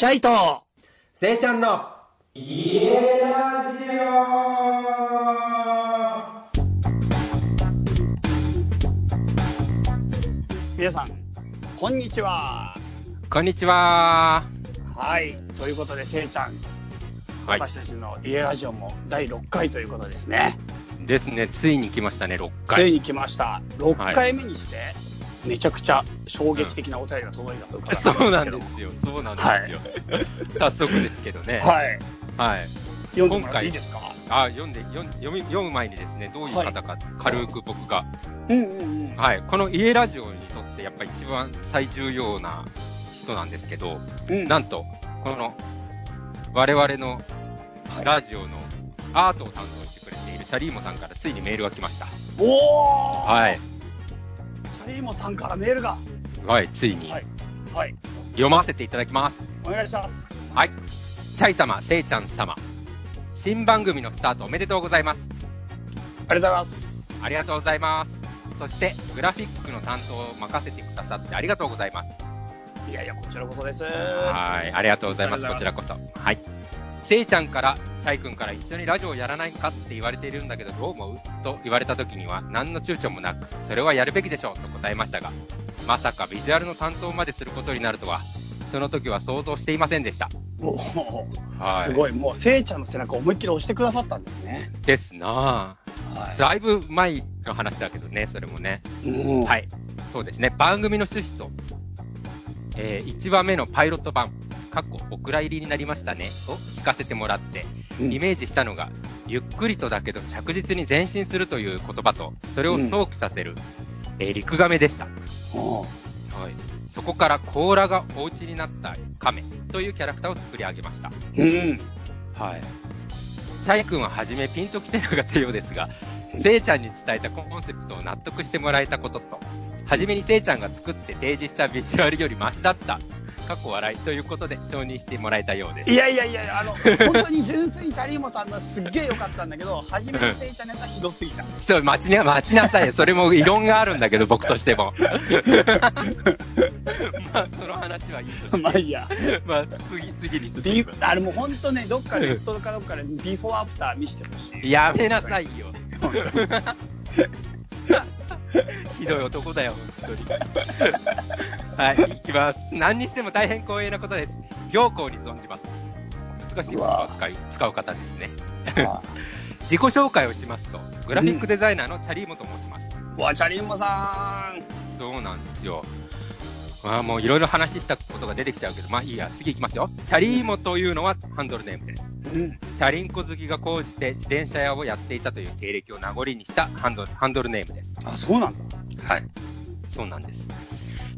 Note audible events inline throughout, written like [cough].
チャイと、せいちゃんの、家ラジ皆さん、こんにちは。こんにちは。はい。ということで、せいちゃん、はい。私たちの家ラジオも第6回ということですね。ですね、ついに来ましたね、6つい回。に来ました。6回目にして、めちゃくちゃ衝撃的なお便りが届いたと伺ったそうなんですよ、そうなんですよ。早速ですけどね。はい。はい。読んでもらいいですか？あ、読んで、読み読む前にですね、どういう方か、軽く僕が、うんうんうん。はい。この家ラジオにとって、やっぱ一番最重要な人なんですけど、うんなんと、この、我々のラジオのアートを担当してくれているチャリーモさんからついにメールが来ました。おーはい。チャリーモさんからメールが。はい、ついにはい。はい。読ませていただきます。お願いします。はい。チャイ様、セイちゃん様。新番組のスタートおめでとうございます。ありがとうございます。ありがとうございます。そして、グラフィックの担当を任せてくださってありがとうございます。いやいや、こちらこそです。はい、ありがとうございます。ことちらこそ。はい。せいちゃんから、チャイ君から一緒にラジオやらないかって言われているんだけど、どう思うと言われた時には、何の躊躇もなく、それはやるべきでしょうと答えましたが、まさかビジュアルの担当まですることになるとは、その時は想像していませんでした。おーはい。すごい、もう、せいちゃんの背中思いっきり押してくださったんですね。ですなぁ。はだいぶ前の話だけどね、それもね。うんはい。そうですね。番組の趣旨と、えー1話目のパイロット版、過去お蔵入りになりましたね、を聞かせてもらって、うんイメージしたのが、ゆっくりとだけど着実に前進するという言葉と、それを想起させる、えー陸亀でした。はい。そこから甲羅がお家になった亀というキャラクターを作り上げました。うん。はい。チャイ君は初めピンと来てなかったようですが、せいちゃんに伝えたコンセプトを納得してもらえたことと、初めにせいちゃんが作って提示したビジュアルよりマシだった、過去笑いということで承認してもらえたようです。いやいやいや、あの、本当に純粋にチャリーモさんのすっげえ良かったんだけど、初めのせいちゃんのやつはひどすぎた。そう、待ちな、待ちなさい。それも異論があるんだけど、僕としても。[laughs] まあ、その話はいいと。まあいいや。まあ、次、次に進ビむ。あれもう本当ね、どっかネットかどっかでビフォーアフター見せてほしい。やめなさいよ。[laughs] ひどい男だよ、本当に。はい、いきます。何にしても大変光栄なことです。行幸に存じます。難しい言葉を使い使う方ですね。あ [laughs] 自己紹介をしますと、グラフィックデザイナーのチャリーモと申します。うわ、チャリーモさん。そうなんですよ。まあもういろいろ話したことが出てきちゃうけど、まあいいや、次行きますよ。チャリーモというのはハンドルネームです。うん。チャリンコ好きが高じて自転車屋をやっていたという経歴を名残にしたハンドルハンドルネームです。あ、そうなんだ。はい。そうなんです。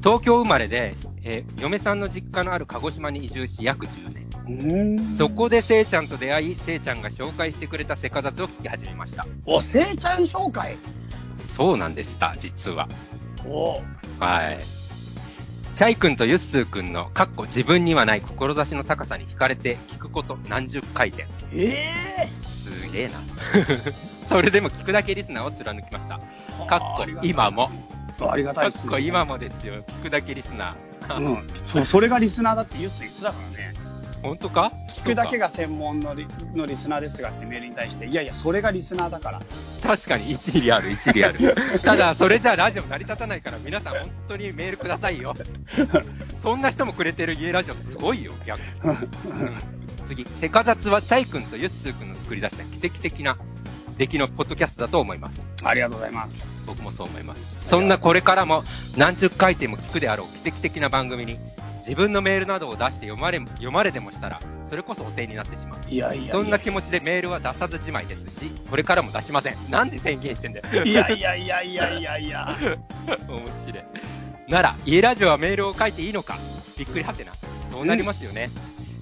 東京生まれで、えー嫁さんの実家のある鹿児島に移住し約10年。うんそこでせいちゃんと出会い、せいちゃんが紹介してくれたセカザツを聞き始めました。お、せいちゃん紹介。そうなんでした、実は。おはい。チャイ君とユッスー君の、かっこ自分にはない志の高さに惹かれて聞くこと何十回転。ええすげえな。[laughs] それでも聞くだけリスナーを貫きました。ー。かっこ今も。ありがたいかっです、ね。こ今もですよ。聞くだけリスナー。うん。そう、それがリスナーだってユース言ってたからね。本当か？聞くだけが。が専門のリのリスナーですがってメールに対して、いやいや、それがリスナーだから。確かに一理ある、一理ある。[laughs] ただ、それじゃラジオ成り立たないから、皆さん本当にメールくださいよ。そんな人もくれてる家ラジオすごいよ、逆次、セカザツはチャイ君とユッスー君の作り出した奇跡的な出来のポッドキャストだと思います。ありがとうございます。僕もそう思います。そんなこれからも何十回転も聞くであろう奇跡的な番組に、自分のメールなどを出して読まれ、読まれでもしたら、それこそお世話になってしまう。いやいやいや。そんな気持ちでメールは出さずじまいですし、これからも出しません。なんで宣言してんだよ。いやいやいやいやいやいや。[laughs] 面白い。なら、家ラジオはメールを書いていいのかびっくりはてな。そうなりますよね。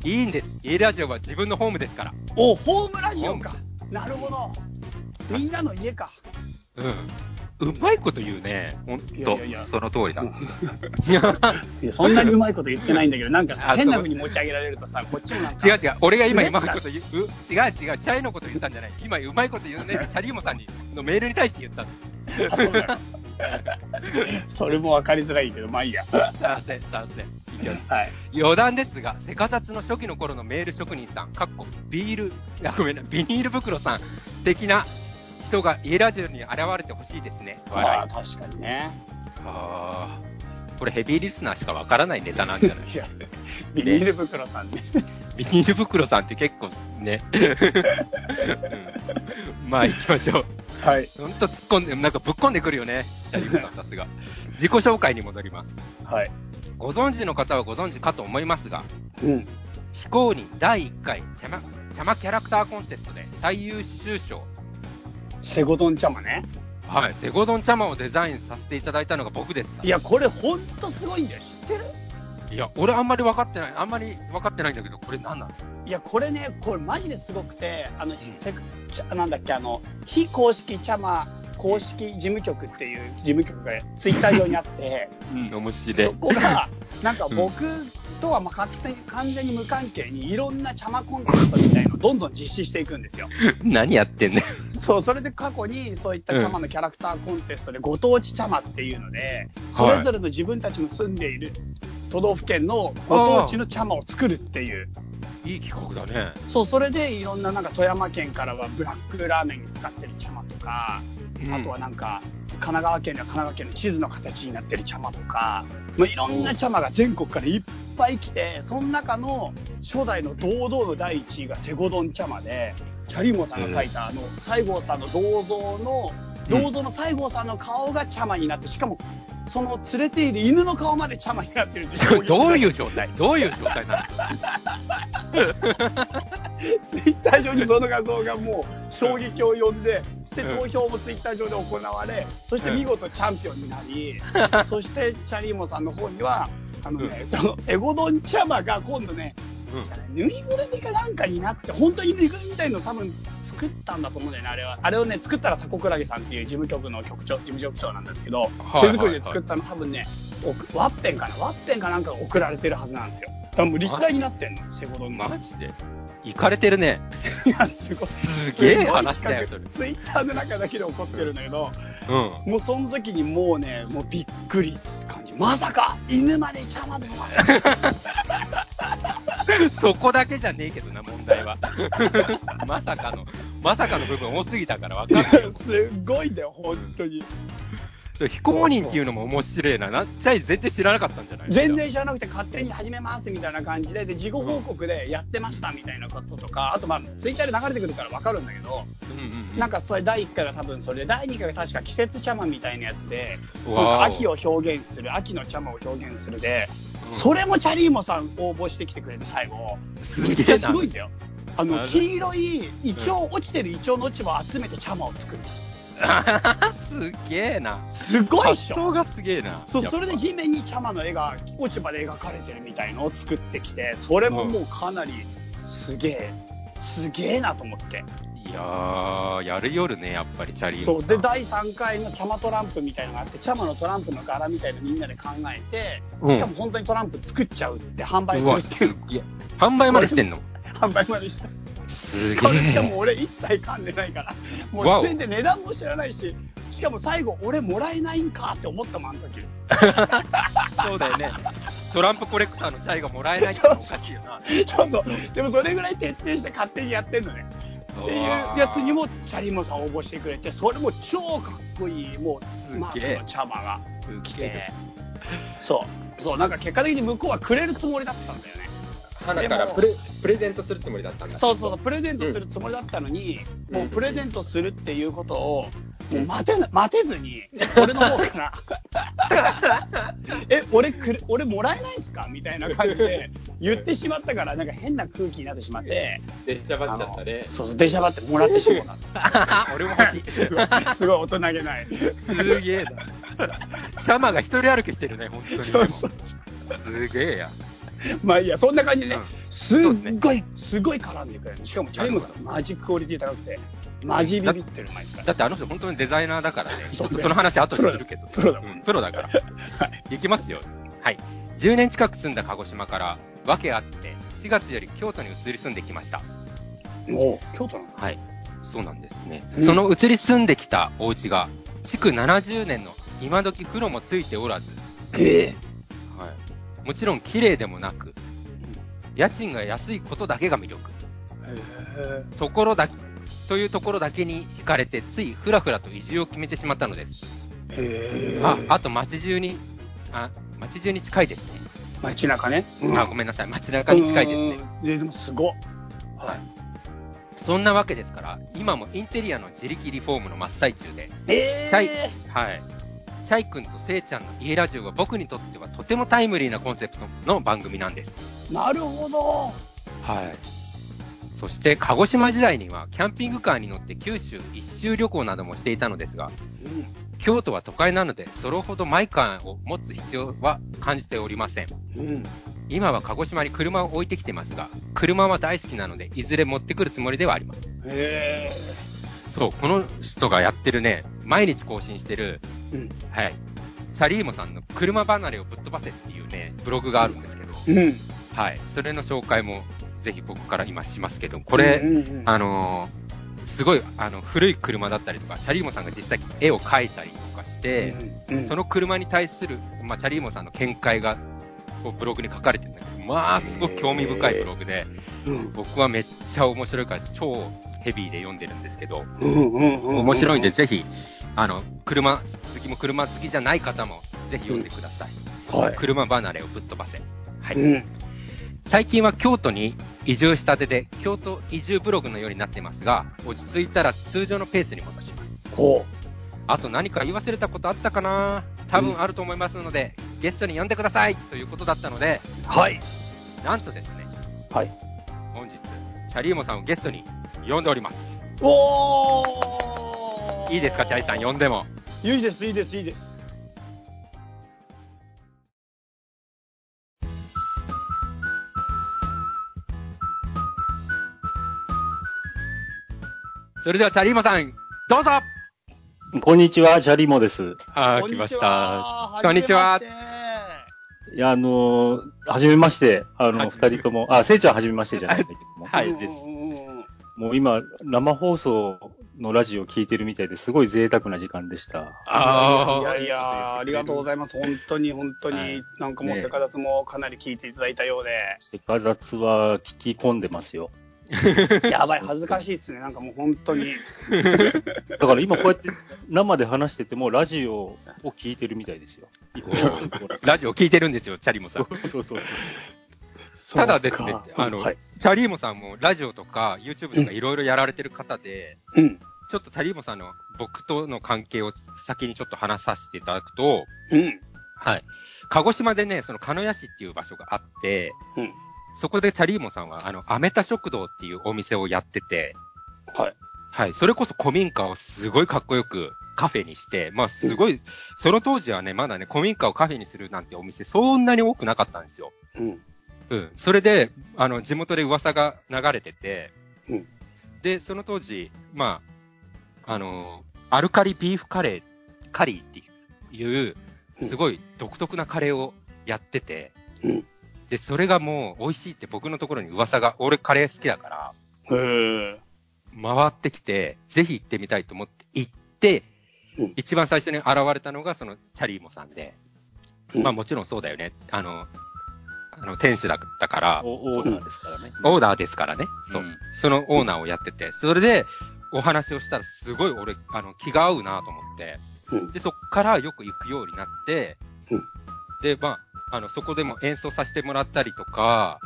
いいんです。家ラジオは自分のホームですから。お、ホームラジオか。なるほど。みんなの家か。うん。うまいこと言うね。ほんと。いやいやいやその通りだ。[laughs] いや、そんなにうまいこと言ってないんだけど、なんかさ、あ変な風に持ち上げられるとさ、こっちもなんか。違う違う。俺が今うまいこと言う。う違う違う。チャイのこと言ったんじゃない。今うまいこと言うねって [laughs] チャリーモさんにのメールに対して言ったそうだよそれも分かりづらいけど、まあいいや。参戦、参戦。いきますはい。余談ですが、セカザツの初期の頃のメール職人さん、かっこビール、ごめんな、ビニール袋さん的な人が家ラジオに現れてほしいですね。あ笑あ、確かにね。い。あーこれヘビーリスナーしかわからないネタなんじゃない？ビニール袋さんね。ビニール袋さんって結構ね。[laughs] うんまあ行きましょう。はい。ほんと突っ込んで、なんかぶっ込んでくるよね。チャリムさんさすが。自己紹介に戻ります。はい。ご存知の方はご存知かと思いますが、うん。非公認第1回茶間茶間キャラクターコンテストで最優秀賞、セゴドン茶間ね。はい、セゴドン茶間をデザインさせていただいたのが僕です。いや、これほんとすごいんだよ。知ってる？いや、俺あんまり分かってない、あんまり分かってないんだけど、これ何なのいや、これね、これマジですごくて、あの、せちゃなんだっけ、あの、非公式茶間公式事務局っていう事務局がツイッター上にあって、うん、面白そい。こが、なんか僕とはまあ完全に無関係にいろんな茶間コンテストみたいのをどんどん実施していくんですよ。[laughs] 何やってんねそう、それで過去にそういった茶間のキャラクターコンテストでご当地茶間っていうので、それぞれの自分たちの住んでいる都道府県のご当地の茶間を作るっていう。いい企画だね。そう、それでいろんななんか富山県からはブラックラーメンに使ってる茶間とか、うんあとはなんか、神奈川県には神奈川県の地図の形になってる茶間とか、まあ、いろんな茶間が全国からいっぱい来て、その中の初代の堂々の第1位がセゴドン茶間で、チャリモさんが書いた、あの、西郷さんの銅像の、銅像の西郷さんの顔が茶間になって、しかも、その連れている犬の顔まで茶間になってるって衝撃 [laughs] どういう状態？どういう状態なの？[laughs] ツイッター上にその画像がもう衝撃を呼んで、そして投票もツイッター上で行われ、そして見事チャンピオンになり、そしてチャリーモさんの方には、あのね、そのセゴドン茶間が今度ね、ぬいぐるみかなんかになって、本当にぬいぐるみみたいの多分作ったんだと思うんだよね、あれは。あれをね、作ったらタコクラゲさんっていう事務局の局長、事務局長なんですけど、はい手作りで作ったの多分ね、おワッペンかな？ワッペンかなんかが送られてるはずなんですよ。多分立体になってんの、セゴドンが。マジで？行かれてるね。いや、すごい。すげえ話だよ、それ。ツイッターの中だけで起こってるんだけど、うん。もうその時にもうね、もうびっくりって感じ。まさか、犬まで茶まで [laughs] そこだけじゃねえけどな、問題は。[laughs] まさかの、まさかの部分多すぎたから分かんないよ。すごいんだよ、本当に。非公認っていうのも面白いな。なっちゃい全然知らなかったんじゃない？全然知らなくて勝手に始めますみたいな感じで、で、事後報告でやってましたみたいなこととか、あとまあ、ツイッターで流れてくるからわかるんだけど、うんうんうん。なんかそれ第1回が多分それで、第2回が確か季節茶碗みたいなやつで、秋を表現する、秋の茶碗を表現するで、うんそれもチャリーモさん応募してきてくれて最後。すげえな。すごいんだよ。あの、黄色いイチョウ、落ちてるイチョウの落ち葉を集めて茶碗を作る。すげえな。すごいっしょ発想がすげえな。そう、それで地面に茶葉の絵が、落ち葉で描かれてるみたいのを作ってきて、それももうかなりすげえ、すげえなと思って。いやー、やる夜ね、やっぱりチャリーそう、で、第3回の茶葉トランプみたいのがあって、茶葉のトランプの柄みたいのみんなで考えて、うんしかも本当にトランプ作っちゃうって販売するっていうすげえ。販売までしてんの？[laughs] 販売までした。すげこれしかえ。も俺一切噛んでないから、もう全然値段も知らないし、しかも最後俺もらえないんかって思ったもん、あの時。[laughs] そうだよね。トランプコレクターのチャイがもらえないっておかしいよな。ちょっと、でもそれぐらい徹底して勝手にやってんのね。っていうやつにもチャリモさん応募してくれて、それも超かっこいい、もう、すマークの茶葉が来て、そう、そう、なんか結果的に向こうはくれるつもりだったんだよね。花からプレプレゼントするつもりだったんだ。そうそうそう、プレゼントするつもりだったのに、もうプレゼントするっていうことを、もう待てな、待てずに、俺の方から、[laughs] え、俺くれ、俺もらえないんすか？みたいな感じで言ってしまったから、なんか変な空気になってしまって、出しゃばっちゃったね。そうそう、出しゃばってもらってしまった。[laughs] 俺も欲しい。すごい、すごい大人げない。すげえな。シャマが一人歩きしてるね、本当に。そうそうすげえや。[laughs] まあいいや、そんな感じでねうん、すっごい、すごい絡んでくれる。しかもチャリムさん、マジクオリティ高くて、マジビビってる。だってあの人本当にデザイナーだからね。ちょっとその話後にするけど。プロだプロだから。[laughs] はい。いきますよ。はい。10年近く住んだ鹿児島から、訳あって、4月より京都に移り住んできました。もう、京都なの？はい。そうなんですね。うんその移り住んできたお家が、築70年の今時黒もついておらず、えはい、もちろん綺麗でもなく、家賃が安いことだけが魅力。えところだというところだけに惹かれて、ついふらふらと移住を決めてしまったのです。へあ、あと街中に、あ、街中に近いですね。街中ね。あ、ごめんなさい。街中に近いですね。うん。ででもすごっ。はい。そんなわけですから、今もインテリアの自力リフォームの真っ最中で、えチャイ、はい。チャイ君とセイちゃんの家ラジオは僕にとってはとてもタイムリーなコンセプトの番組なんです。なるほど。はい。そして、鹿児島時代にはキャンピングカーに乗って九州一周旅行などもしていたのですが、京都は都会なので、それほどマイカーを持つ必要は感じておりません。うん。うん。今は鹿児島に車を置いてきてますが、車は大好きなので、いずれ持ってくるつもりではあります。へそう、この人がやってるね、毎日更新してる、え。うん。はい、チャリーモさんの車離れをぶっ飛ばせっていうね、ブログがあるんですけど、うん。はい、それの紹介もぜひ僕から今しますけど、これ、うんうんうん。あのーすごい、あの、古い車だったりとか、チャリーモさんが実際絵を描いたりとかして、うんうん。その車に対する、まあ、チャリーモさんの見解が、こうブログに書かれてるんだけど、まあ、すごく興味深いブログで、うん僕はめっちゃ面白いから、超ヘビーで読んでるんですけど、面白いんで、ぜひ、あの、車好きも車好きじゃない方も、ぜひ読んでください。はい。車離れをぶっ飛ばせ。はい。うん。最近は京都に移住したてで、京都移住ブログのようになってますが、落ち着いたら通常のペースに戻します。ほあと何か言い忘れたことあったかな？多分あると思いますので、ゲストに呼んでくださいということだったので、う。はい。なんとですね、はい。本日、チャリーモさんをゲストに呼んでおります。おーいいですか、チャリさん呼んでも？いいです、いいです、いいです。それではチャリーモさん、どうぞこんにちは、ジャリモです。あー、こんにち来ました。はこんにちはいや、あのー、はじめまして、あの、二人とも、あ、せいちゃんはじめましてじゃないんだけども、はい、うんです。もう今、生放送のラジオを聞いてるみたいですごい贅沢な時間でした。あーいやいや、ありがとうございます。本当に本当に、はいなんかもうねセカダツもかなり聞いていただいたようで、セカザツは聞き込んでますよ。[laughs] やばい、恥ずかしいっすね。なんかもう本当に。[laughs] だから今こうやって生で話してても、ラジオを聞いてるみたいですよ。[laughs] ラジオ聞いてるんですよ、チャリーモさん。そうそうそう。ただですねあの、はい。チャリーモさんもラジオとか YouTube とかいろいろやられてる方で、うん。ちょっとチャリーモさんの僕との関係を先にちょっと話させていただくと、うん。はい。鹿児島でね、その鹿屋市っていう場所があって、うん。そこでチャリーモさんは、あの、アメタ食堂っていうお店をやってて、はい。はい。それこそ古民家をすごいかっこよくカフェにして、まあすごい、その当時はね、まだね、古民家をカフェにするなんてお店そんなに多くなかったんですよ。うん。うん。それで、あの、地元で噂が流れてて、うんで、その当時、まあ、あの、アルカリビーフカレー、カリーっていう、すごい独特なカレーをやってて、うんで、それがもう美味しいって僕のところに噂が、俺カレー好きだから、へえ。回ってきて、ぜひ行ってみたいと思って行って、うん一番最初に現れたのがそのチャリーモさんで、うんまあもちろんそうだよね。あの、あの、店主だったから、オオーナーですからね。オーナーですからね。そう。うんそのオーナーをやってて、それでお話をしたらすごい俺、あの、気が合うなと思って、うん。で、そっからよく行くようになって、うんで、まあ、あの、そこでも演奏させてもらったりとか、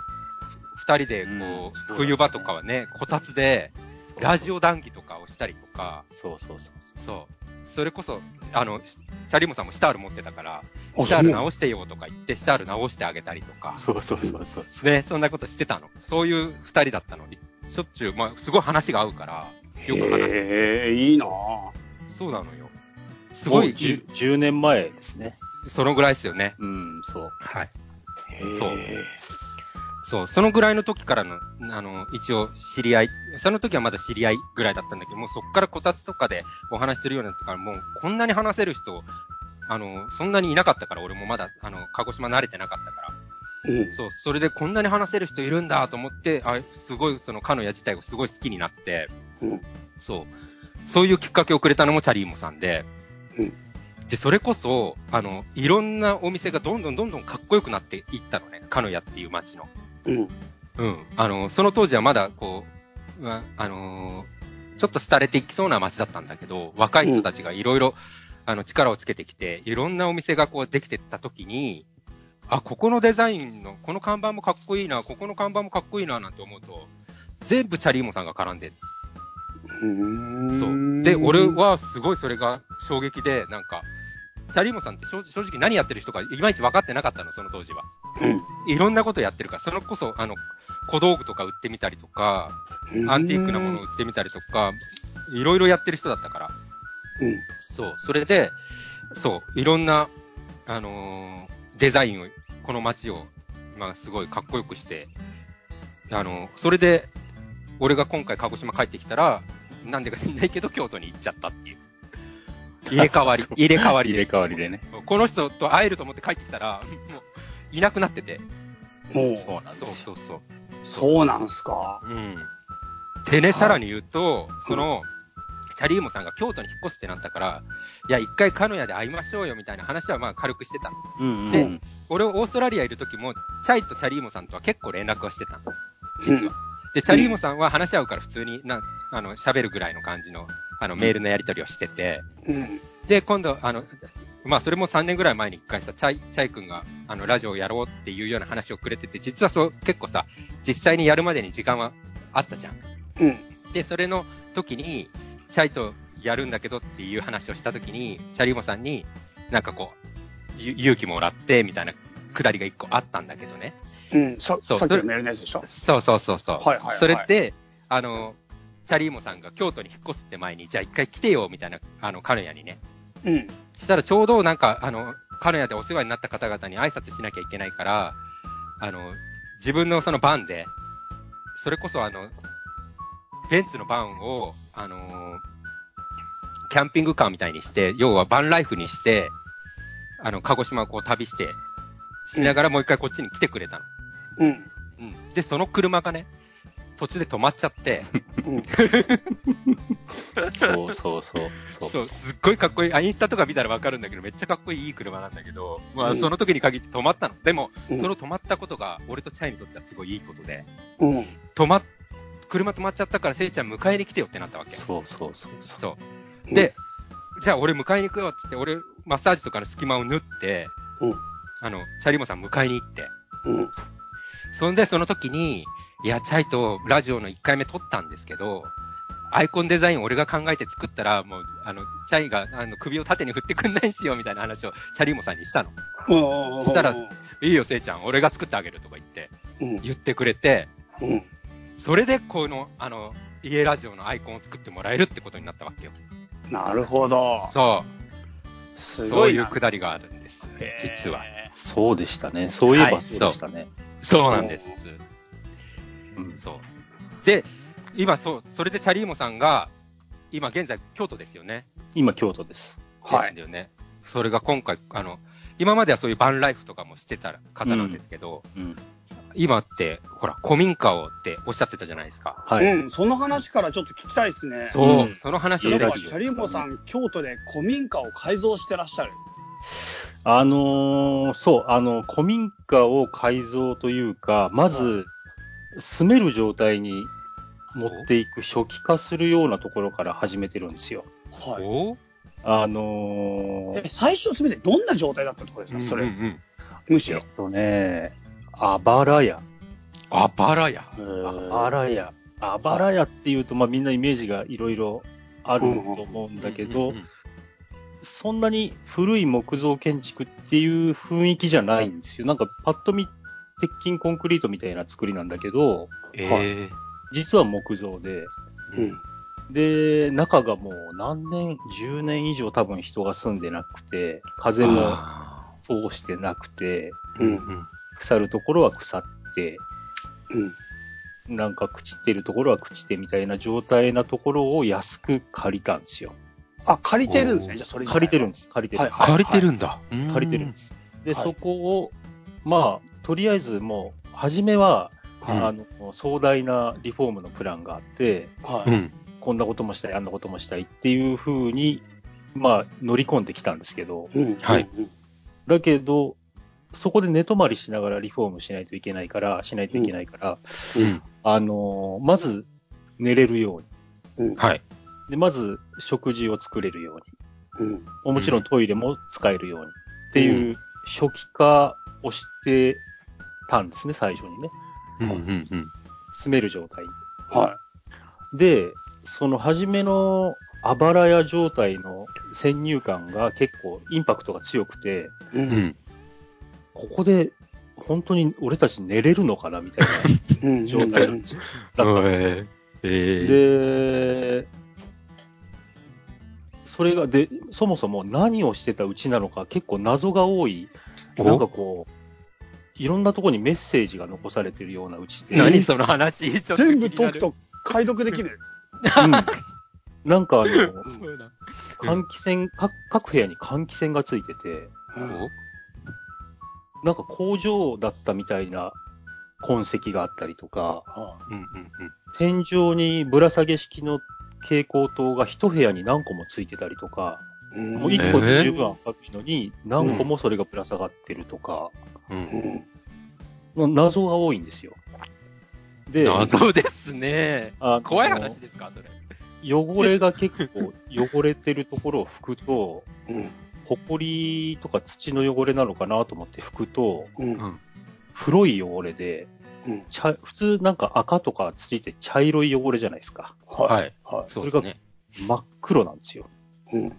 二人でこう、うん冬場とかはね、こたつで、ラジオ談義とかをしたりとか、そうそうそうそう。そう。それこそ、あの、チャリモさんもシタール持ってたから、あシタール直してよとか言って、シタール直してあげたりとか、そうそうそうそう。ね、そんなことしてたの。そういう二人だったのに、しょっちゅう、まあ、すごい話が合うから、よく話して。へえ、いいなぁ。そうなのよ。すごい、10, 10年前ですね。そのぐらいですよね。うん、そう。はい。へそうそう、そのぐらいの時からの、あの、一応知り合い、その時はまだ知り合いぐらいだったんだけど、もうそっからこたつとかでお話しするようになってから、もうこんなに話せる人、あの、そんなにいなかったから、俺もまだ、あの、鹿児島慣れてなかったから。うん。そう、それでこんなに話せる人いるんだと思って、あ、すごい、その、カノヤ自体をすごい好きになって、うん。そう。そういうきっかけをくれたのもチャリーモさんで、うんで、それこそ、あの、いろんなお店がどんどんどんどんかっこよくなっていったのね。鹿屋っていう街の。うん。うん。あの、その当時はまだ、こう、まあのーちょっと廃れていきそうな街だったんだけど、若い人たちがいろいろ、あの、力をつけてきて、いろんなお店がこうできてった時に、あ、ここのデザインの、この看板もかっこいいな、ここの看板もかっこいいな、なんて思うと、全部チャリーモさんが絡んでそう。で、俺、はすごいそれが衝撃で、なんか、チャリーモさんって正正直何やってる人かいまいち分かってなかったの、その当時は。いろんなことやってるから、それこそ、あの、小道具とか売ってみたりとか、アンティークなものを売ってみたりとか、いろいろやってる人だったから。うん。そう。それで、そう、いろんな、あのーデザインを、この街を、まあ、すごいかっこよくして、あのそれで、俺が今回鹿児島帰ってきたら、なんでか知んないけど、京都に行っちゃったっていう。[laughs] 入れ替わり、[laughs] 入れ替わり入れで替わりでね。この人と会えると思って帰ってきたら、[laughs] もう、いなくなってて。もう、そうなんですそうよ。そうそう。そうなんすか。うん。でね、さらに言うと、その、チャリーモさんが京都に引っ越すってなったから、いや、一回鹿屋で会いましょうよみたいな話はまあ軽くしてたの。うんうんでうん。俺、オーストラリアいる時も、チャイとチャリーモさんとは結構連絡はしてたの。実は。で、チャリーモさんは話し合うから普通にな、あの、喋るぐらいの感じの、あの、メールのやり取りをしてて、うん。で、今度、あの、まあ、それも3年ぐらい前に一回さ、チャイ、チャイ君が、あの、ラジオをやろうっていうような話をくれてて、実はそう、結構さ、実際にやるまでに時間はあったじゃん。うん。で、それの時に、チャイとやるんだけどっていう話をした時に、チャリーモさんに、なんかこう、ゆ勇気もらって、みたいなくだりが一個あったんだけどね。うん。さそうさっきのメールのやつでしょ？そうそうそうそう。はいはいはいそれって、あの、チャリーモさんが京都に引っ越すって前に、じゃあ一回来てよ、みたいな、あの、カヌヤにね。うん。したらちょうどなんか、あの、カヌヤでお世話になった方々に挨拶しなきゃいけないから、あの、自分のそのバンで、それこそあの、ベンツのバンを、あのキャンピングカーみたいにして、要はバンライフにして、あの、鹿児島をこう旅して、しながらもう一回こっちに来てくれたの。うん。うん。で、その車がね、途中で止まっちゃって、うん。[laughs] そうそうそう。そうそう、すっごいかっこいい。あ、インスタとか見たらわかるんだけど、めっちゃかっこいいいい車なんだけど、まあ、うんその時に限って止まったの。でも、うんその止まったことが、俺とチャイにとってはすごいいいことで、うん。止まっ、車止まっちゃったから、せいちゃん迎えに来てよってなったわけ。そうそうそうそう。そう。で、じゃあ俺迎えに行くよって言って、俺、マッサージとかの隙間を縫って、うんあの、チャリモさん迎えに行って、うん。そんで、その時に、いや、チャイとラジオの1回目撮ったんですけど、アイコンデザイン俺が考えて作ったら、もう、あの、チャイが、あの、首を縦に振ってくんないんすよ、みたいな話を、チャリモさんにしたの。そしたらいいよ、せいちゃん、俺が作ってあげるとか言って、うん。言ってくれて、うん。それで、この、あの、家ラジオのアイコンを作ってもらえるってことになったわけよ。なるほど。そう。すそういうなくだりがあるんです。実は。そうでしたね。そういえはいばそうでしたね。そうなんです。うんそう。で、今そう、それでチャリーモさんが、今現在京都ですよね。今、京都です。はい。ですよね。それが今回、あの、今まではそういうバンライフとかもしてた方なんですけど、うん。今って、ほら、古民家をっておっしゃってたじゃないですか。はい。うん。その話からちょっと聞きたいですね。そう、うんその話をぜひかチャリモさん、京都で古民家を改造してらっしゃる。あのーそう、あの、古民家を改造というか、まず、住める状態に持っていく、初期化するようなところから始めてるんですよ。はい。おあのーえ、最初すべてどんな状態だったところです？か、それ。うんうんうんむしろえっ。とね、あばら屋。あばらや。あばら屋。あばら屋っていうと、まあみんなイメージがいろいろあると思うんだけど、うんうんうんそんなに古い木造建築っていう雰囲気じゃないんですよ。なんかパッと見、鉄筋コンクリートみたいな作りなんだけど、ええ実は木造で、うん。で、中がもう何年、10年以上多分人が住んでなくて、風もあ通してなくて、ーうんうん腐るところは腐って、うん。なんか朽ちてるところは朽ちてみたいな状態なところを安く借りたんですよ。あ、借りてるんですね、じゃあそれ。借りてるんですす、借りてる。はい借りてるんだ。借りてるんです。で、はいそこを、まあ、とりあえずもう、初めは、はいあの、壮大なリフォームのプランがあって、はい。うん。こんなこともしたい、あんなこともしたいっていう風にまあ、乗り込んできたんですけど、うん。はいうん。だけど、そこで寝泊まりしながらリフォームしないといけないから、しないといけないから、うん。あのーまず寝れるように。うん。はい。で、まず食事を作れるように。うん。もちろんトイレも使えるように。っていう初期化をしてたんですね、最初にね。うん。うん。うん。住める状態に。はで、その初めのあばら屋状態の先入観が結構インパクトが強くて、い。う。うん。ん。ここで本当に俺たち寝れるのかなみたいうん。な状態なんですよ。だったんですよ。[laughs] ええで、それが、で、そもそも何をしてたうちなのか結構謎が多い、お？なんかこう、いろんなところにメッセージが残されてるようなうちで、何その話？[laughs] ちょっと気全部解くと解読できる。うん。[laughs] なんかあの。換気扇、各各部屋に換気扇がついてて、なんか工場だったみたいな痕跡があったりとか、はうんうん。天井にぶら下げ式の蛍光灯が一部屋に何個もついてたりとか、もう一個で十分明るいのに何個もそれがぶら下がってるとか、うん。う。うん謎が多いんですよ。で、謎ですね。あの怖い話ですかそれ。汚れが結構汚れてるところを拭くと、うん。ホコリとか土の汚れなのかなと思って拭くと、うん。黒い汚れで、うん。茶普通なんか赤とかついて茶色い汚れじゃないですか。はい。い。はそうですね。真っ黒なんですよ。い。うん。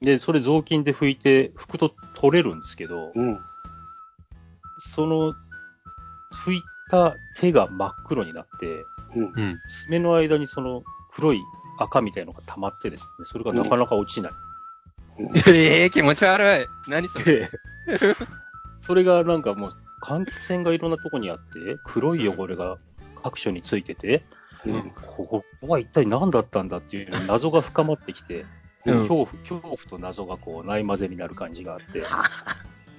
で、それ雑巾で拭いて、拭くと取れるんですけど、うん。その、拭いた手が真っ黒になって、うん。うん。爪の間にその黒い赤みたいのが溜まってですね、それがなかなか落ちない。[laughs] ええ気持ち悪い。何それ？で、それがなんかもう、換気扇がいろんなとこにあって、黒い汚れが各所についてて、うん。ここは一体何だったんだっていう謎が深まってきて、[laughs] うん恐怖、恐怖と謎がこう、ない混ぜになる感じがあって。[laughs]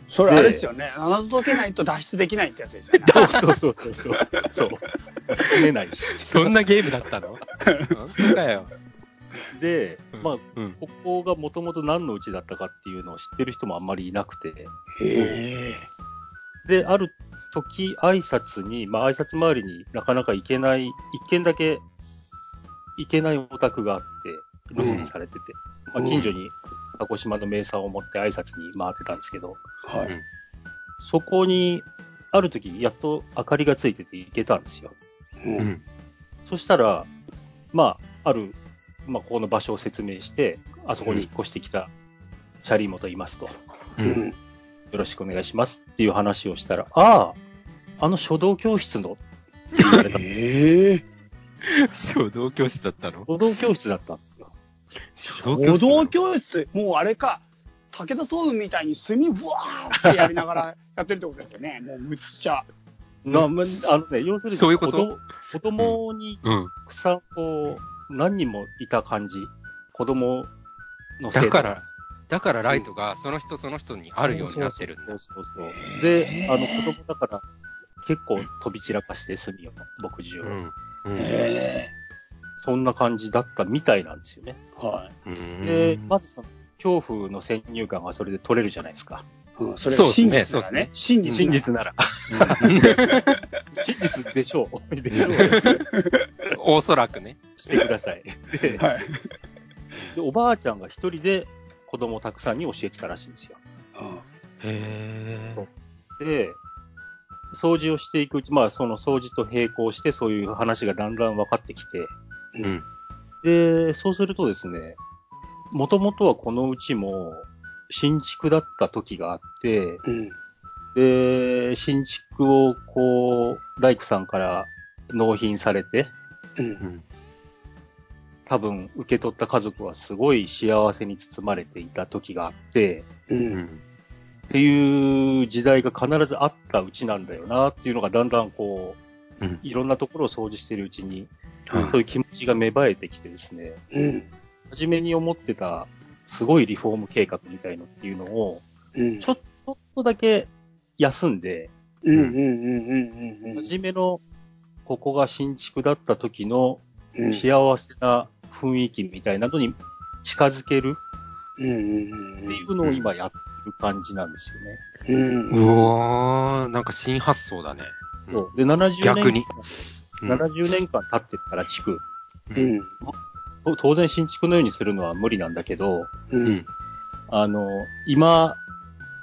それあれですよね。謎解けないと脱出できないってやつですよね。[laughs] そうそうそうそう。そう。進めないし。そんなゲームだったの？本当かよ。で、まあ、うん。ここがもともと何のうちだったかっていうのを知ってる人もあんまりいなくて、へえ。で、ある時、挨拶に、まあ挨拶回りになかなか行けない、一軒だけ行けないお宅があって、留守にされてて、うんまあ近所に鹿児島の名産を持って挨拶に回ってたんですけど、はい。そこに、ある時、やっと明かりがついてて行けたんですよ。う。うんん。そしたら、まあ、ある、まあ、ここの場所を説明して、あそこに引っ越してきたチャリモと言いますと、う。うんん。よろしくお願いしますっていう話をしたら、ああ、あの書道教室のって言われた。へえ。書道教室だったの？書道教室だったんですよ。書歩道教室、もうあれか、武田総雲みたいに墨ブワーってやりながら [laughs] やってるってことですよね。もうむっちゃ。なまあのね、要するにそういうこと？子供子供にうん。たくさんこう、何人もいた感じ。子供の生徒だから、だからライトがその人その人にあるようになってるんだ。そうそうそうそう。で、あの子供だから結構飛び散らかして墨を、牧汁を、うん。うん。へそんな感じだったみたいなんですよね。え。はうんで、まずその恐怖の先入観がそれで取れるじゃないですか。い。うん、それそうが真ですね実だからね。そう真実。真実なら。真実でしょう。でしょう。[laughs] おそらくね。してください。で、はい。でおばあちゃんが一人で子供をたくさんに教えてたらしいんですよ。へで、掃除をしていくうち、まあその掃除と並行してそういう話がだんだん分かってきて、うんうん。で、そうするとですね、もともとはこのうちも新築だった時があって、うん。で、新築をこう、大工さんから納品されて、う。うんん。多分受け取った家族はすごい幸せに包まれていた時があって、う。うんん。っていう時代が必ずあったうちなんだよなっていうのがだんだんこう、うん。いろんなところを掃除しているうちに、はいそういう気持ちが芽生えてきてですね、うん。初めに思ってたすごいリフォーム計画みたいのっていうのを、うん。ちょっとだけ休んで、うん。うん。うん。うん。うん。初めのここが新築だった時のうん。幸せな雰囲気みたいなのに近づけるうんうんっていうのを今やってる感じなんですよね。うん。うわー、なんか新発想だね。うんそうで、70年逆に。うん70年間経ってるから、地区。うん。と当然新築のようにするのは無理なんだけど、う。うんん。あの、今っ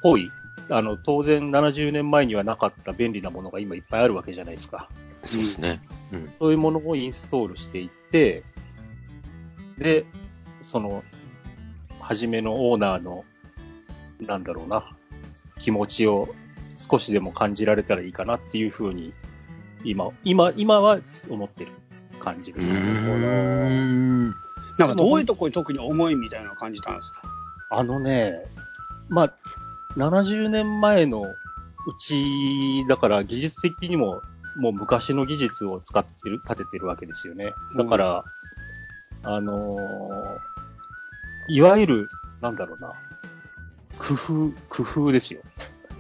ぽい、あの、当然70年前にはなかった便利なものが今いっぱいあるわけじゃないですか。そうですね。うん。そういうものをインストールしていって、で、その、初めのオーナーの、なんだろうな、気持ちを少しでも感じられたらいいかなっていうふうに、今、今、今は思ってる感じですね。ん。なんかどういうところに特に思いみたいなのを感じたんですか？あのね、まあ、70年前のうち、だから技術的にも、もう昔の技術を使ってる、立ててるわけですよね。だから、あのーいわゆる、なんだろうな、工夫、工夫ですよ。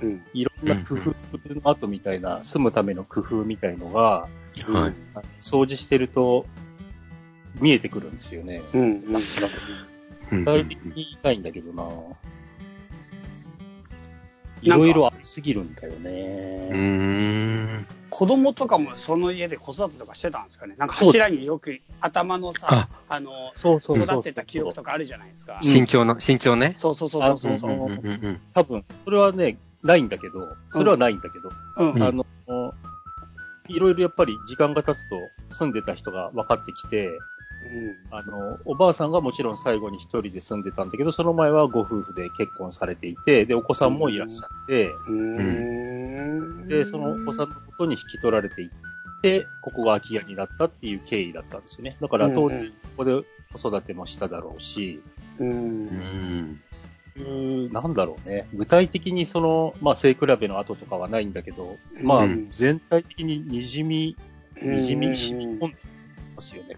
うん。いろんな工夫の後みたいな、住むための工夫みたいのが、はい。掃除してると、見えてくるんですよね。うん。うん。うん具体的に言いたいんだけどな。いろいろありすぎるんだようね。ん。子供とかもその家で子育てとかしてたんですかねなんか柱によく頭のさ、あの。育ってた記録とかあるじゃないですか。身長の、身長ね。そうそうそうそうそう。多分、それはね、ないんだけど、それはないんだけど、うん。うんあの、いろいろやっぱり時間が経つと住んでた人が分かってきて、あの、おばあさんがもちろん最後に一人で住んでたんだけど、その前はご夫婦で結婚されていて、で、お子さんもいらっしゃって、うん。うん。で、そのお子さんのことに引き取られていって、ここが空き家になったっていう経緯だったんですよね。だから当然、ここで子育てもしただろうし、う。うんなんだろうね。具体的にその、まあ、背比べの後とかはないんだけど、まあうん、全体的に滲み、うん滲み染み込んでますよね。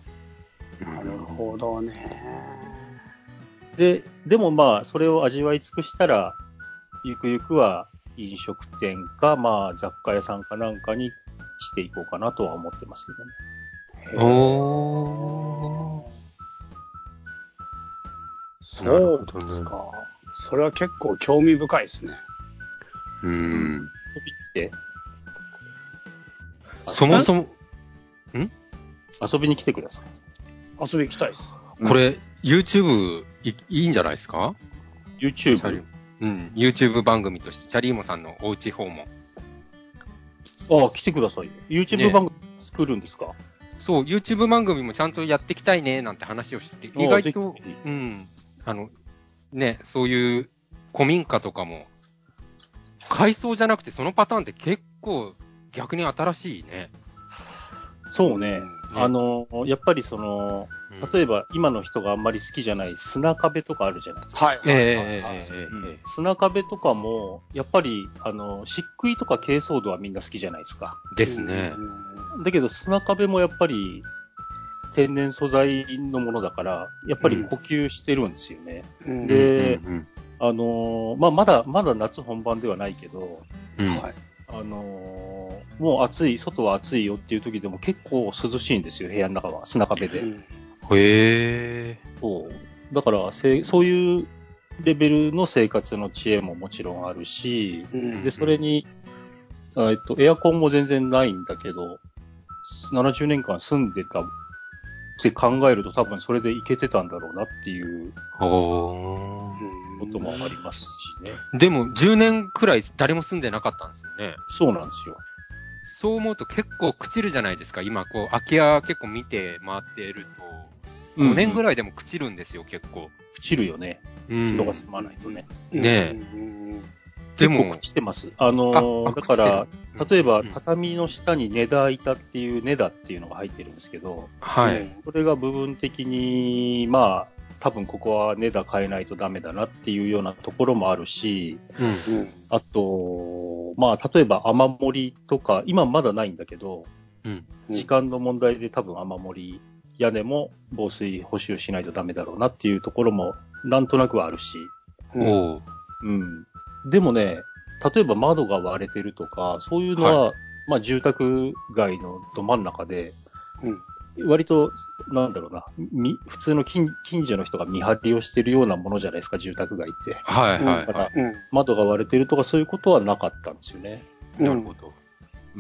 なるほどね。で、でもまあ、それを味わい尽くしたら、ゆくゆくは飲食店か、まあ、雑貨屋さんかなんかにしていこうかなとは思ってますけどね。おー。そうですか。それは結構興味深いですね。うん。遊びに来て、そもそも、遊びに来てください。遊び行きたいです。これ、YouTube いいいんじゃないですか？YouTube？うん。YouTube 番組として、チャリーモさんのおうち訪問。ああ、来てくださいよ。YouTube ね番組作るんですか、そう、YouTube 番組もちゃんとやっていきたいね、なんて話をして意外とうん。あの、ね、そういう古民家とかも、改装じゃなくてそのパターンって結構逆に新しいね。そうね。あの、やっぱりその、例えば今の人があんまり好きじゃない砂壁とかあるじゃないですか。はい。砂壁とかも、やっぱり、あの、漆喰とか珪藻土はみんな好きじゃないですか。ですね。だけど砂壁もやっぱり天然素材のものだから、やっぱり呼吸してるんですよね。うんでうんうんあのまあ、まだ、まだ夏本番ではないけど、うんはい。あのもう暑い、外は暑いよっていう時でも結構涼しいんですよ、部屋の中は、砂壁で。うんへえ。そう。だから、せそういうレベルの生活の知恵ももちろんあるし、うんで、それに、あえっと、エアコンも全然ないんだけど、70年間住んでたって考えると多分それでいけてたんだろうなっていうほこともありますしね。ー。でも、10年くらい誰も住んでなかったんですよね。そうなんですよ。そう思うと結構朽ちるじゃないですか。今、こう、空き家結構見て回っていると、5年ぐらい。でも朽ちるんですよ、結構。朽ちるよね。うん人が住まないとね。ねえうんでも朽、ちてます。あのだから、、例えば畳の下に根田板っていう根田っていうのが入ってるんですけど、はい。それが部分的に、まあ、多分ここは根田変えないとダメだなっていうようなところもあるし、うん。うんあと、まあ、例えば雨漏りとか、今まだないんだけど、うん。時間の問題で多分雨漏り、屋根も防水補修しないとダメだろうなっていうところもなんとなくはあるし、うんおう。うん。でもね、例えば窓が割れてるとか、そういうのは、まあ住宅街のど真ん中で、うん割と、なんだろうな、み普通の近近所の人が見張りをしてるようなものじゃないですか、住宅街って。はいはいだからはうん。窓が割れてるとかそういうことはなかったんですよね。い。なるほど。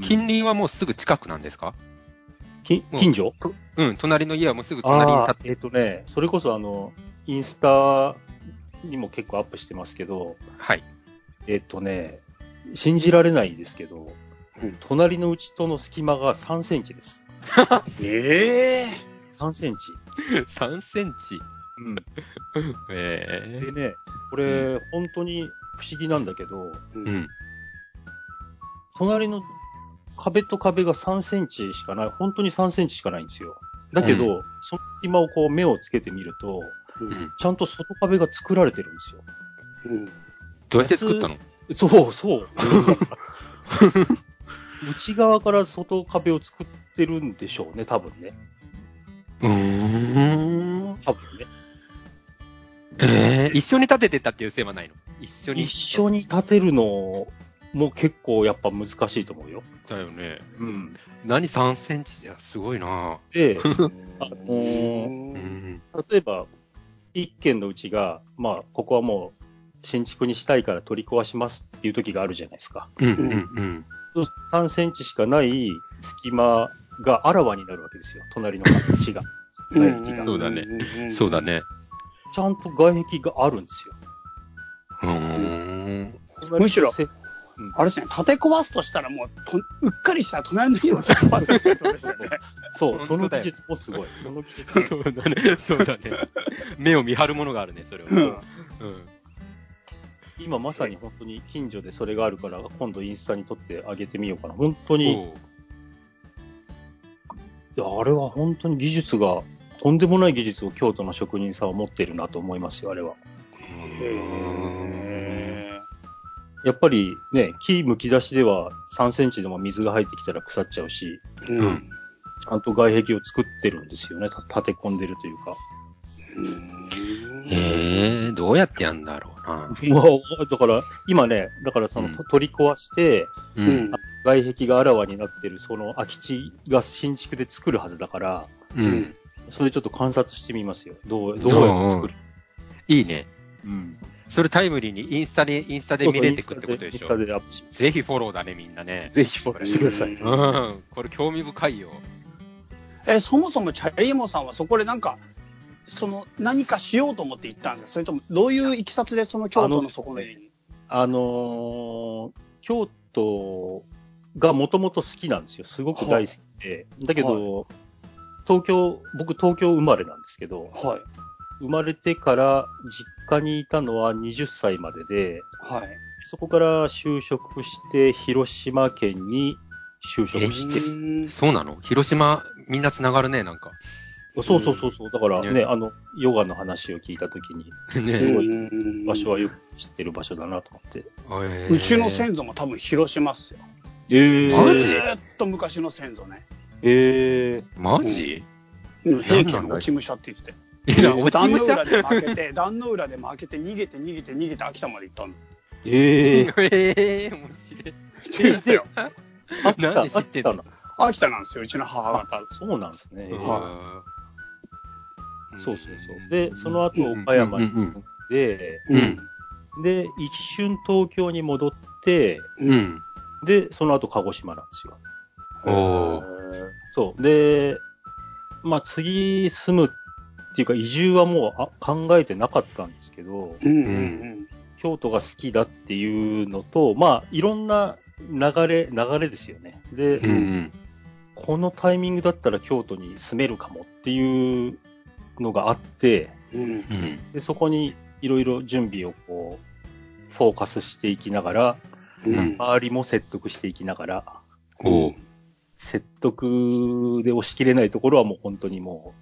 近隣はもうすぐ近くなんですか？き近所？うん、隣の家はもうすぐ隣にあ立って。ーえっ、とね、それこそあの、インスタにも結構アップしてますけど、はい。えっ、とね、信じられないですけど、うん隣のうちとの隙間が3センチです。[laughs] ええ3センチ。[laughs] 3センチ。うん。[laughs] えでね、これ、本当に不思議なんだけど、えうん。隣の壁と壁が3センチしかない、本当に3センチしかないんですよ。だけど、その隙間をこう目をつけてみると、う。うんん。ちゃんと外壁が作られてるんですよ。うん。どうやって作ったの？そうそう。内側から外壁を作ってるんでしょうね、多分ね。うーん。多分ね。ええ一緒に立ててたっていう線はないの？一緒に。一緒に建てるのも結構やっぱ難しいと思うよ。だよね。うん。何3センチ？じゃすごいなで、[laughs] あのうーん。例えば、一軒のうちが、まあ、ここはもう、新築にしたいから取り壊しますっていう時があるじゃないですか。うんうんうん。3センチしかない隙間があらわになるわけですよ。隣の家が。外壁が。そうだねねそうだ。ね。ちゃんと外壁があるんですよ。うーん。むしろせあれですね、建て壊すとしたらもう、とうっかりしたら隣の家を建て壊すってことですよね。そう、その技術もすごい。その技術そうだね。そうだね。[laughs] 目を見張るものがあるね、それは。うんうん。今まさに本当に近所でそれがあるから、今度インスタに撮ってあげてみようかな。本当に、いやあれは本当に技術が、とんでもない技術を京都の職人さんは持ってるなと思いますよ、あれは。へやっぱりね、木剥き出しでは3センチでも水が入ってきたら腐っちゃうし、ーうん。ちゃんと外壁を作ってるんですよね。た立て込んでるというか。へえ、どうやってやんだろうう、だから、今ね、だからその、うん取り壊して、ううん。外壁があらわになってる、その空き地が新築で作るはずだから、うん。それちょっと観察してみますよ。どう、どうやって作る？いいね。うん。それタイムリーにインスタで、インスタで見れてくってことでしょ？インスタ。でアップします。ぜひフォローだね、みんなね。ぜひフォローしてください。ううん。これ興味深いよ。え、そもそもチャリーモさんはそこでなんか、その何かしようと思って行ったんですか？それともどういういきさつでその京都のそこの家に。あのー京都がもともと好きなんですよ。すごく大好きで。だけど、東京、僕東京生まれなんですけど、はい。生まれてから実家にいたのは20歳までで、はい。そこから就職して、広島県に就職して、うんそうなの？広島、みんな繋がるね、なんか。そうそうそうそう、だからね、ねあの、ヨガの話を聞いたときに、ねすごいうん場所はよく知ってる場所だなと思って。うちの先祖も多分広島っすよ。えマジずーっと昔の先祖ね。えマジ？うん平家の落ち武者って言ってて。いや、落ち武者？壇の浦で負けて、[laughs] 壇の浦で負けて、逃げて逃げて逃げて秋田まで行ったの。ー、えー、ええ、面白い。言ってよ。秋田なんで知ってんの？秋田なんですよ、うちの母方。そうなんですね。はそうそうそう。で、その後岡山に住んで、うんで、一瞬東京に戻って。で、その後鹿児島なんですよ。おーそう。で、まあ次住むっていうか移住はもうあ考えてなかったんですけど、京都が好きだっていうのと、まあいろんな流れ、流れですよね。で。このタイミングだったら京都に住めるかもっていうのがあって。でそこにいろいろ準備をこう、フォーカスしていきながら、うん周りも説得していきながら、説得で押し切れないところはもう本当にも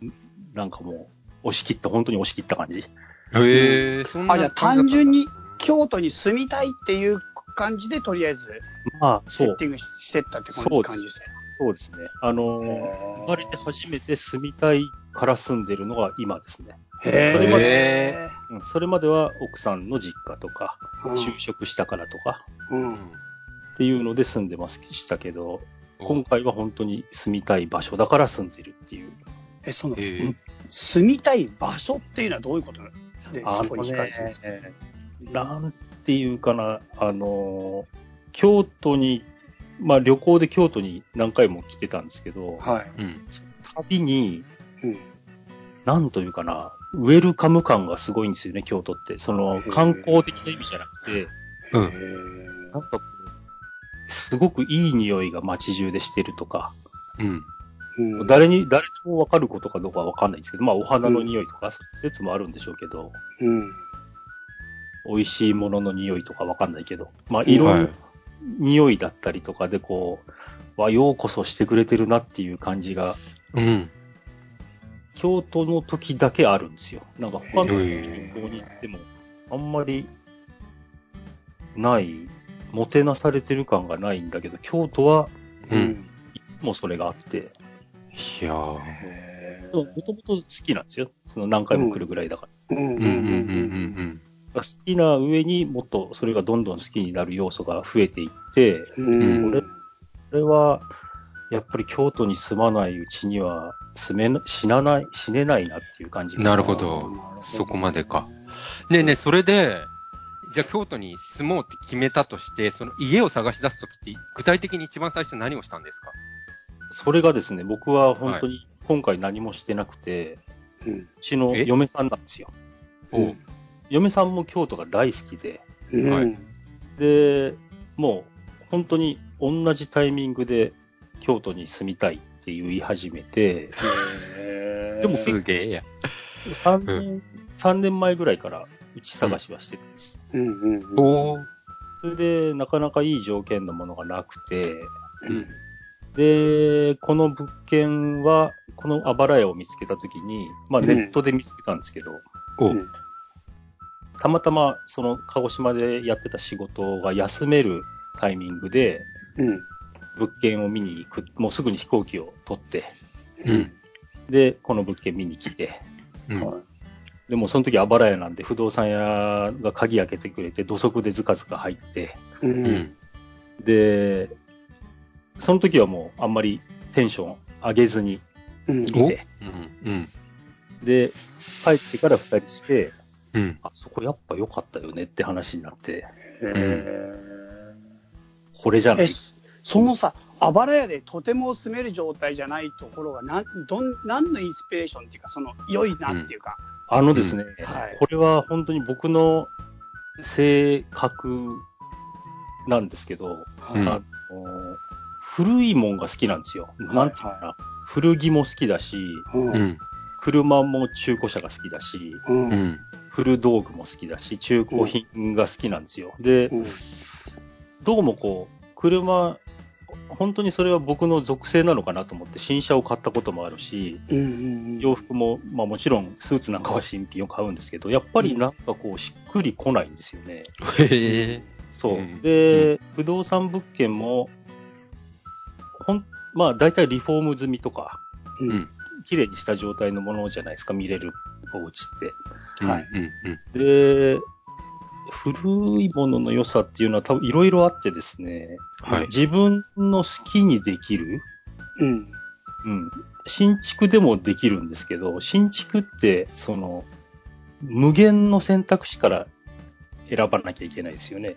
う、んなんかもう、押し切った、本当に押し切った感じ。へえ、そんなあ、じゃあ単純に京都に住みたいっていう感じで、とりあえずまあ、そうセッテ、ィングしてったってこの感じですね。そうですね。あのー、生まれて初めて住みたいから住んでるのが今ですね。へそれまえ。うん、それまでは奥さんの実家とか、うん就職したからとか、うん。っていうので住んでますしたけど、今回は本当に住みたい場所だから住んでるっていう。え、その、住みたい場所っていうのはどういうこと？であそこに惹かれてるんですか？ね、なんていうかな、あの、京都に、まあ旅行で京都に何回も来てたんですけど、はい。うん。旅に、うん。なんというかな、ウェルカム感がすごいんですよね、京都って。その観光的な意味じゃなくて、うん。へなんかすごくいい匂いが街中でしてるとか、うん。ーうん誰に、誰ともわかることかどうかはわかんないんですけど、まあお花の匂いとか、そういう説もあるんでしょうけど、うん。美味しいものの匂いとかわかんないけど、まあいろんな匂いだったりとかでこう、わ、ようこそしてくれてるなっていう感じが、うん。京都の時だけあるんですよ。なんか他のへ旅行に行っても、あんまりない、もてなされてる感がないんだけど、京都はうん。いつもそれがあって、いやー。へもともと好きなんですよ。その何回も来るぐらいだから。ーうんうんうんうんうん好きな上にもっとそれがどんどん好きになる要素が増えていって、うん。これは、やっぱり京都に住まないうちには住めな、死なない、死ねないなっていう感じがなるほど。そこまでか。ねえねえ、それで、じゃあ京都に住もうって決めたとして、その家を探し出すときって、具体的に一番最初何をしたんですか？それがですね、僕は本当に今回何もしてなくて、うん。うちのえ？嫁さんなんですよ。嫁さんも京都が大好きで、うん。はい。で、もう本当に同じタイミングで京都に住みたいって言い始めて、でもすげえや。3年、三年前ぐらいからうち探しはしてるんです。うんうんうん。それで、なかなかいい条件のものがなくて、うん。で、この物件は、このあばら屋を見つけたときに、まあネットで見つけたんですけど、おうんたまたまその鹿児島でやってた仕事が休めるタイミングで、うん物件を見に行く、もうすぐに飛行機を取って、うん。で、この物件見に来て、うん。はいでもその時あばら屋なんで不動産屋が鍵開けてくれて土足でずかずか入って、ううんん。で、その時はもうあんまりテンション上げずにうんいて、うん。うん。で、帰ってから二人して、うん。あ、そこやっぱ良かったよねって話になって、これじゃない。そのさ、あばら屋でとても住める状態じゃないところが、なん、どん、何のインスピレーションっていうか、その、良いなっていうか、あのですね、はいこれは本当に僕の性格なんですけど、うんあの古いもんが好きなんですよ。いなんていうかな。古着も好きだし、うんうん。車も中古車が好きだし、うんうん。古道具も好きだし、中古品が好きなんですよ。で、うんどうもこう、車、本当にそれは僕の属性なのかなと思って新車を買ったこともあるし、うんうん洋服も、まあもちろんスーツなんかは新品を買うんですけど、やっぱりなんかこうしっくりこないんですよね。へえ。そう。うんで、不動産物件も、ほん、まあ大体リフォーム済みとか、うんうん。綺麗にした状態のものじゃないですか、見れるお家って。はい。で、古いものの良さっていうのは多分いろいろあってですね、はい。自分の好きにできる、うんうん、新築でもできるんですけど、新築って、その、無限の選択肢から選ばなきゃいけないですよね。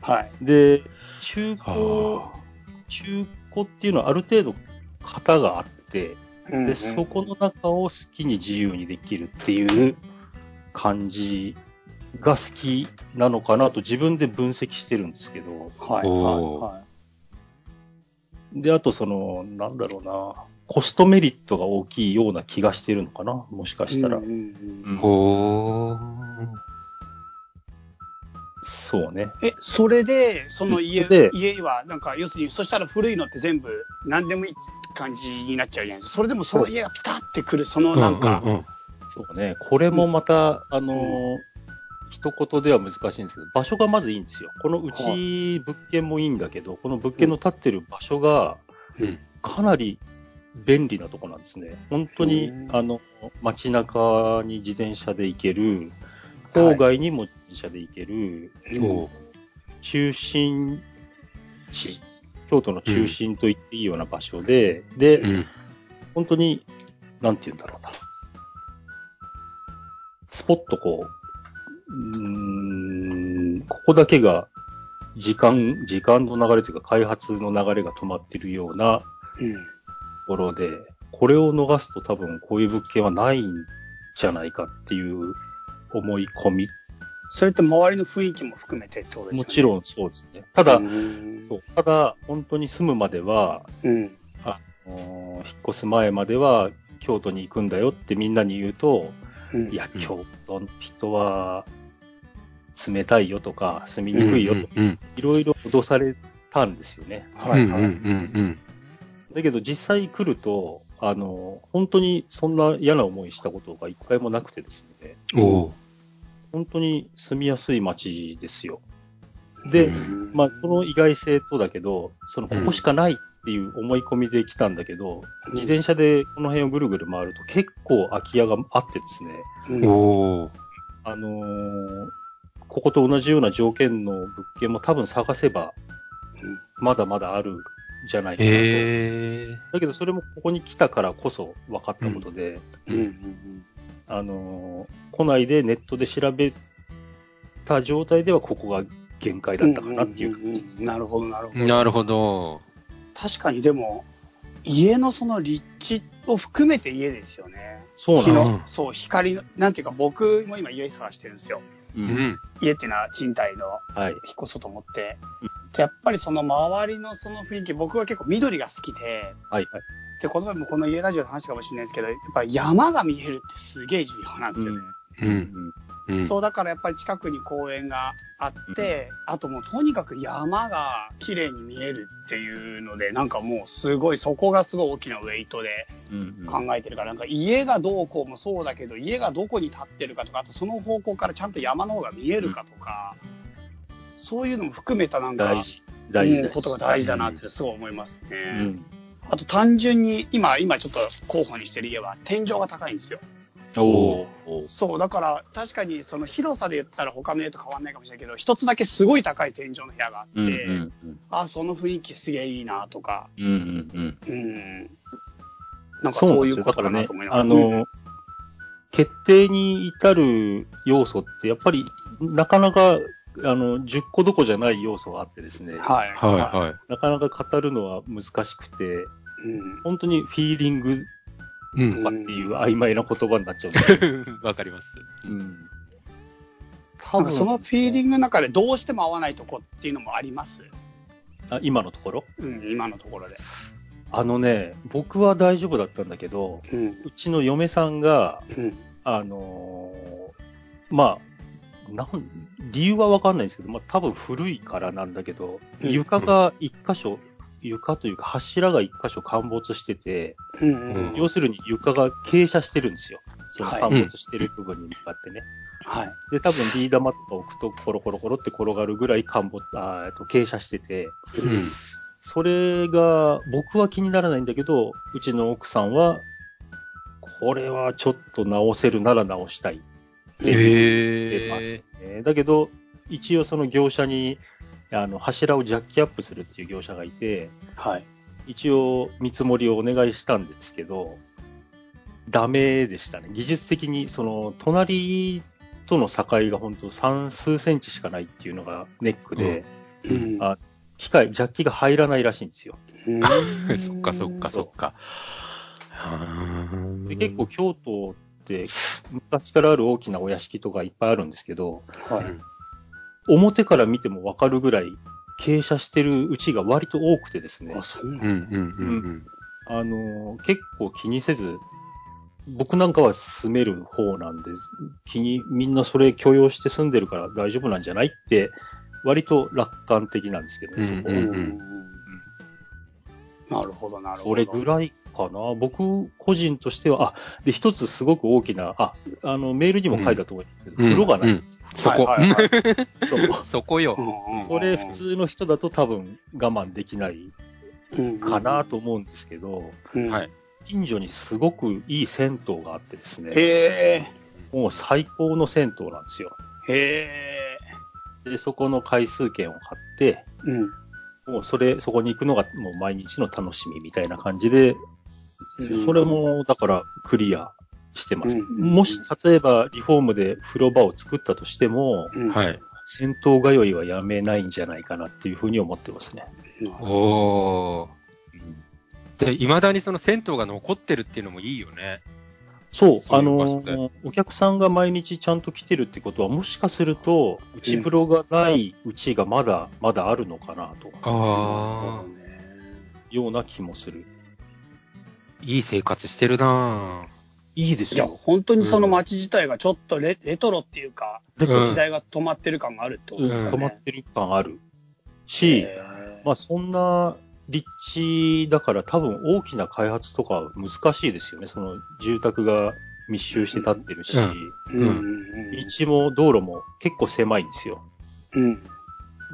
はい。で、中古、は中古っていうのはある程度型があって、うんで、そこの中を好きに自由にできるっていう感じが好きなのかなと自分で分析してるんですけど、はい。はい。はいで、あとその、なんだろうな、コストメリットが大きいような気がしてるのかな、もしかしたら。うんうんうんうんほー。そうね。え、それで、その家で、家は、なんか、要するに、そしたら古いのって全部、何でもいい感じになっちゃうじゃないですか。それでもその家がピタってくる、そのなんか、うんうんそうね。これもまた、あのー一言では難しいんですけど、場所がまずいいんですよ。このうち物件もいいんだけど、この物件の建ってる場所がうん、かなり便利なとこなんですね。本当にう、んあの、街中に自転車で行ける、はい郊外にも車で行ける、おう中心地京都の中心と言っていいような場所で、で、うん。本当に、なんて言うんだろうな。スポッとこう、うーん、ここだけが時間、時間の流れというか開発の流れが止まってるようなうん。ところで、これを逃すと多分こういう物件はないんじゃないかっていう思い込み。それって周りの雰囲気も含めてってことですよね。もちろんそうですね。ただ、うんそうただ、本当に住むまでは、うん。あのー引っ越す前までは京都に行くんだよってみんなに言うと、うん。いや、うん京都の人は冷たいよとか、住みにくいよとか、うん。いろいろ脅されたんですよね。はいはい。だけど実際来ると、あの、本当にそんな嫌な思いしたことが一回もなくてですね、うん。おう本当に住みやすい街ですよ。で、うん。まあ、その意外性とだけど、その、ここしかないっていう思い込みで来たんだけど、自転車でこの辺をぐるぐる回ると結構空き家があってですね、うん。おうあのーここと同じような条件の物件も多分探せば、まだまだあるんじゃないかなと。へえ。だけどそれもここに来たからこそ分かったことで、うん。うんあのー来ないでネットで調べた状態ではここが限界だったかなっていう。んんんなるほど、なるほど。なるほど。確かにでも、家のその立地を含めて家ですよね。そう日なの。の、そう、光の、なんていうか僕も今家探してるんですよ。う。うんん。家っていうのは賃貸のはい。引っ越そうと思ってうん。でやっぱりその周りのその雰囲気、僕は結構緑が好きで、はい。はい。で、この前もこの家ラジオで話したかもしれないですけど、やっぱり山が見えるってすげえ重要なんですよね。うん。うん。そうだからやっぱり近くに公園があって、あともうとにかく山が綺麗に見えるっていうので、なんかもうすごい、そこがすごい大きなウェイトでうんうん考えてるから、なんか家がどうこうもそうだけど、家がどこに立ってるかとか、あとその方向からちゃんと山の方が見えるかとか、そういうのも含めたなんか、大事。大事だうんことが大事だなってすごい思いますね。うん。あと単純に、今、今ちょっと候補にしてる家は天井が高いんですよ。おーそう、だから確かにその広さで言ったら他の家と変わんないかもしれないけど、一つだけすごい高い天井の部屋があって、うんうんうん。あ、その雰囲気すげえいいなとか、うんうんうん。うん。なんかそういうことかだなと思いな、がら。あの、決定に至る要素って、やっぱり、なかなか、あの、10個どこじゃない要素があってですね、はい。はいはなかなか語るのは難しくて、うん。本当にフィーリングい。うん。とかっていう曖昧な言葉になっちゃうんですけど、[laughs] わかります。うん。多なんかそのフィーリングの中でどうしても合わないとこっていうのもありますあ今のところ？うん、今のところで。あのね、僕は大丈夫だったんだけど、うん。うちの嫁さんが、うん。あのーまあ、なん、理由はわかんないんですけど、まあ多分古いからなんだけど、うん床が一箇所、床というか柱が一箇所陥没してて、うん。うん。うん要するに床が傾斜してるんですよ。そのはい陥没してる部分に向かってね。はい。で、多分ビー玉とか置くとコロコロコロって転がるぐらい陥没、あーえっと傾斜してて、うん。それが僕は気にならないんだけど、うちの奥さんは、これはちょっと直せるなら直したいって言ってますへね。だけど、一応その業者に、あの、柱をジャッキアップするっていう業者がいて、はい。一応見積もりをお願いしたんですけど、ダメでしたね。技術的に、その、隣との境が本当三数センチしかないっていうのがネックで、うん。あ機械、ジャッキが入らないらしいんですよ。うん [laughs] そっかそっかそっか。で結構京都って昔からある大きなお屋敷とかいっぱいあるんですけど、はい。表から見てもわかるぐらい傾斜してるうちが割と多くてですねあ、、そうなんうんうんうんあのー結構気にせず、僕なんかは住める方なんで、気に、みんなそれ許容して住んでるから大丈夫なんじゃないって、割と楽観的なんですけどね、そこは。うんうんなるほど、なるほど。それぐらいかな？僕個人としては、あ、で、一つすごく大きな、あ、あの、メールにも書いたと思うんですけど、うん。風呂がない。うんそこ。はいはいはい [laughs] そこよ。それ普通の人だと多分我慢できないうんかなと思うんですけど、近所にすごくいい銭湯があってですね、へもう最高の銭湯なんですよ。え。へえ。で、そこの回数券を買って、うん。もうそれ、そこに行くのがもう毎日の楽しみみたいな感じで、うんそれも、だから、クリアしてます。うんもし、例えば、リフォームで風呂場を作ったとしても、うんはい。戦闘通いはやめないんじゃないかなっていうふうに思ってますね。おー。で、未だにその銭湯が残ってるっていうのもいいよね。そう、あの、お客さんが毎日ちゃんと来てるってことは、もしかすると、内風呂がないうちがまだ、まだあるのかなと、ああ。ような気もする。いい生活してるなぁ。いや、いいですよ。本当にその街自体がちょっとレレトロっていうか、レトロ時代が止まってる感があるってことうんですかね。止まってる感あるし、まあそんな立地だから多分大きな開発とかは難しいですよね。その住宅が密集して建ってるし、うんうんうんうん道も道路も結構狭いんですよ。うん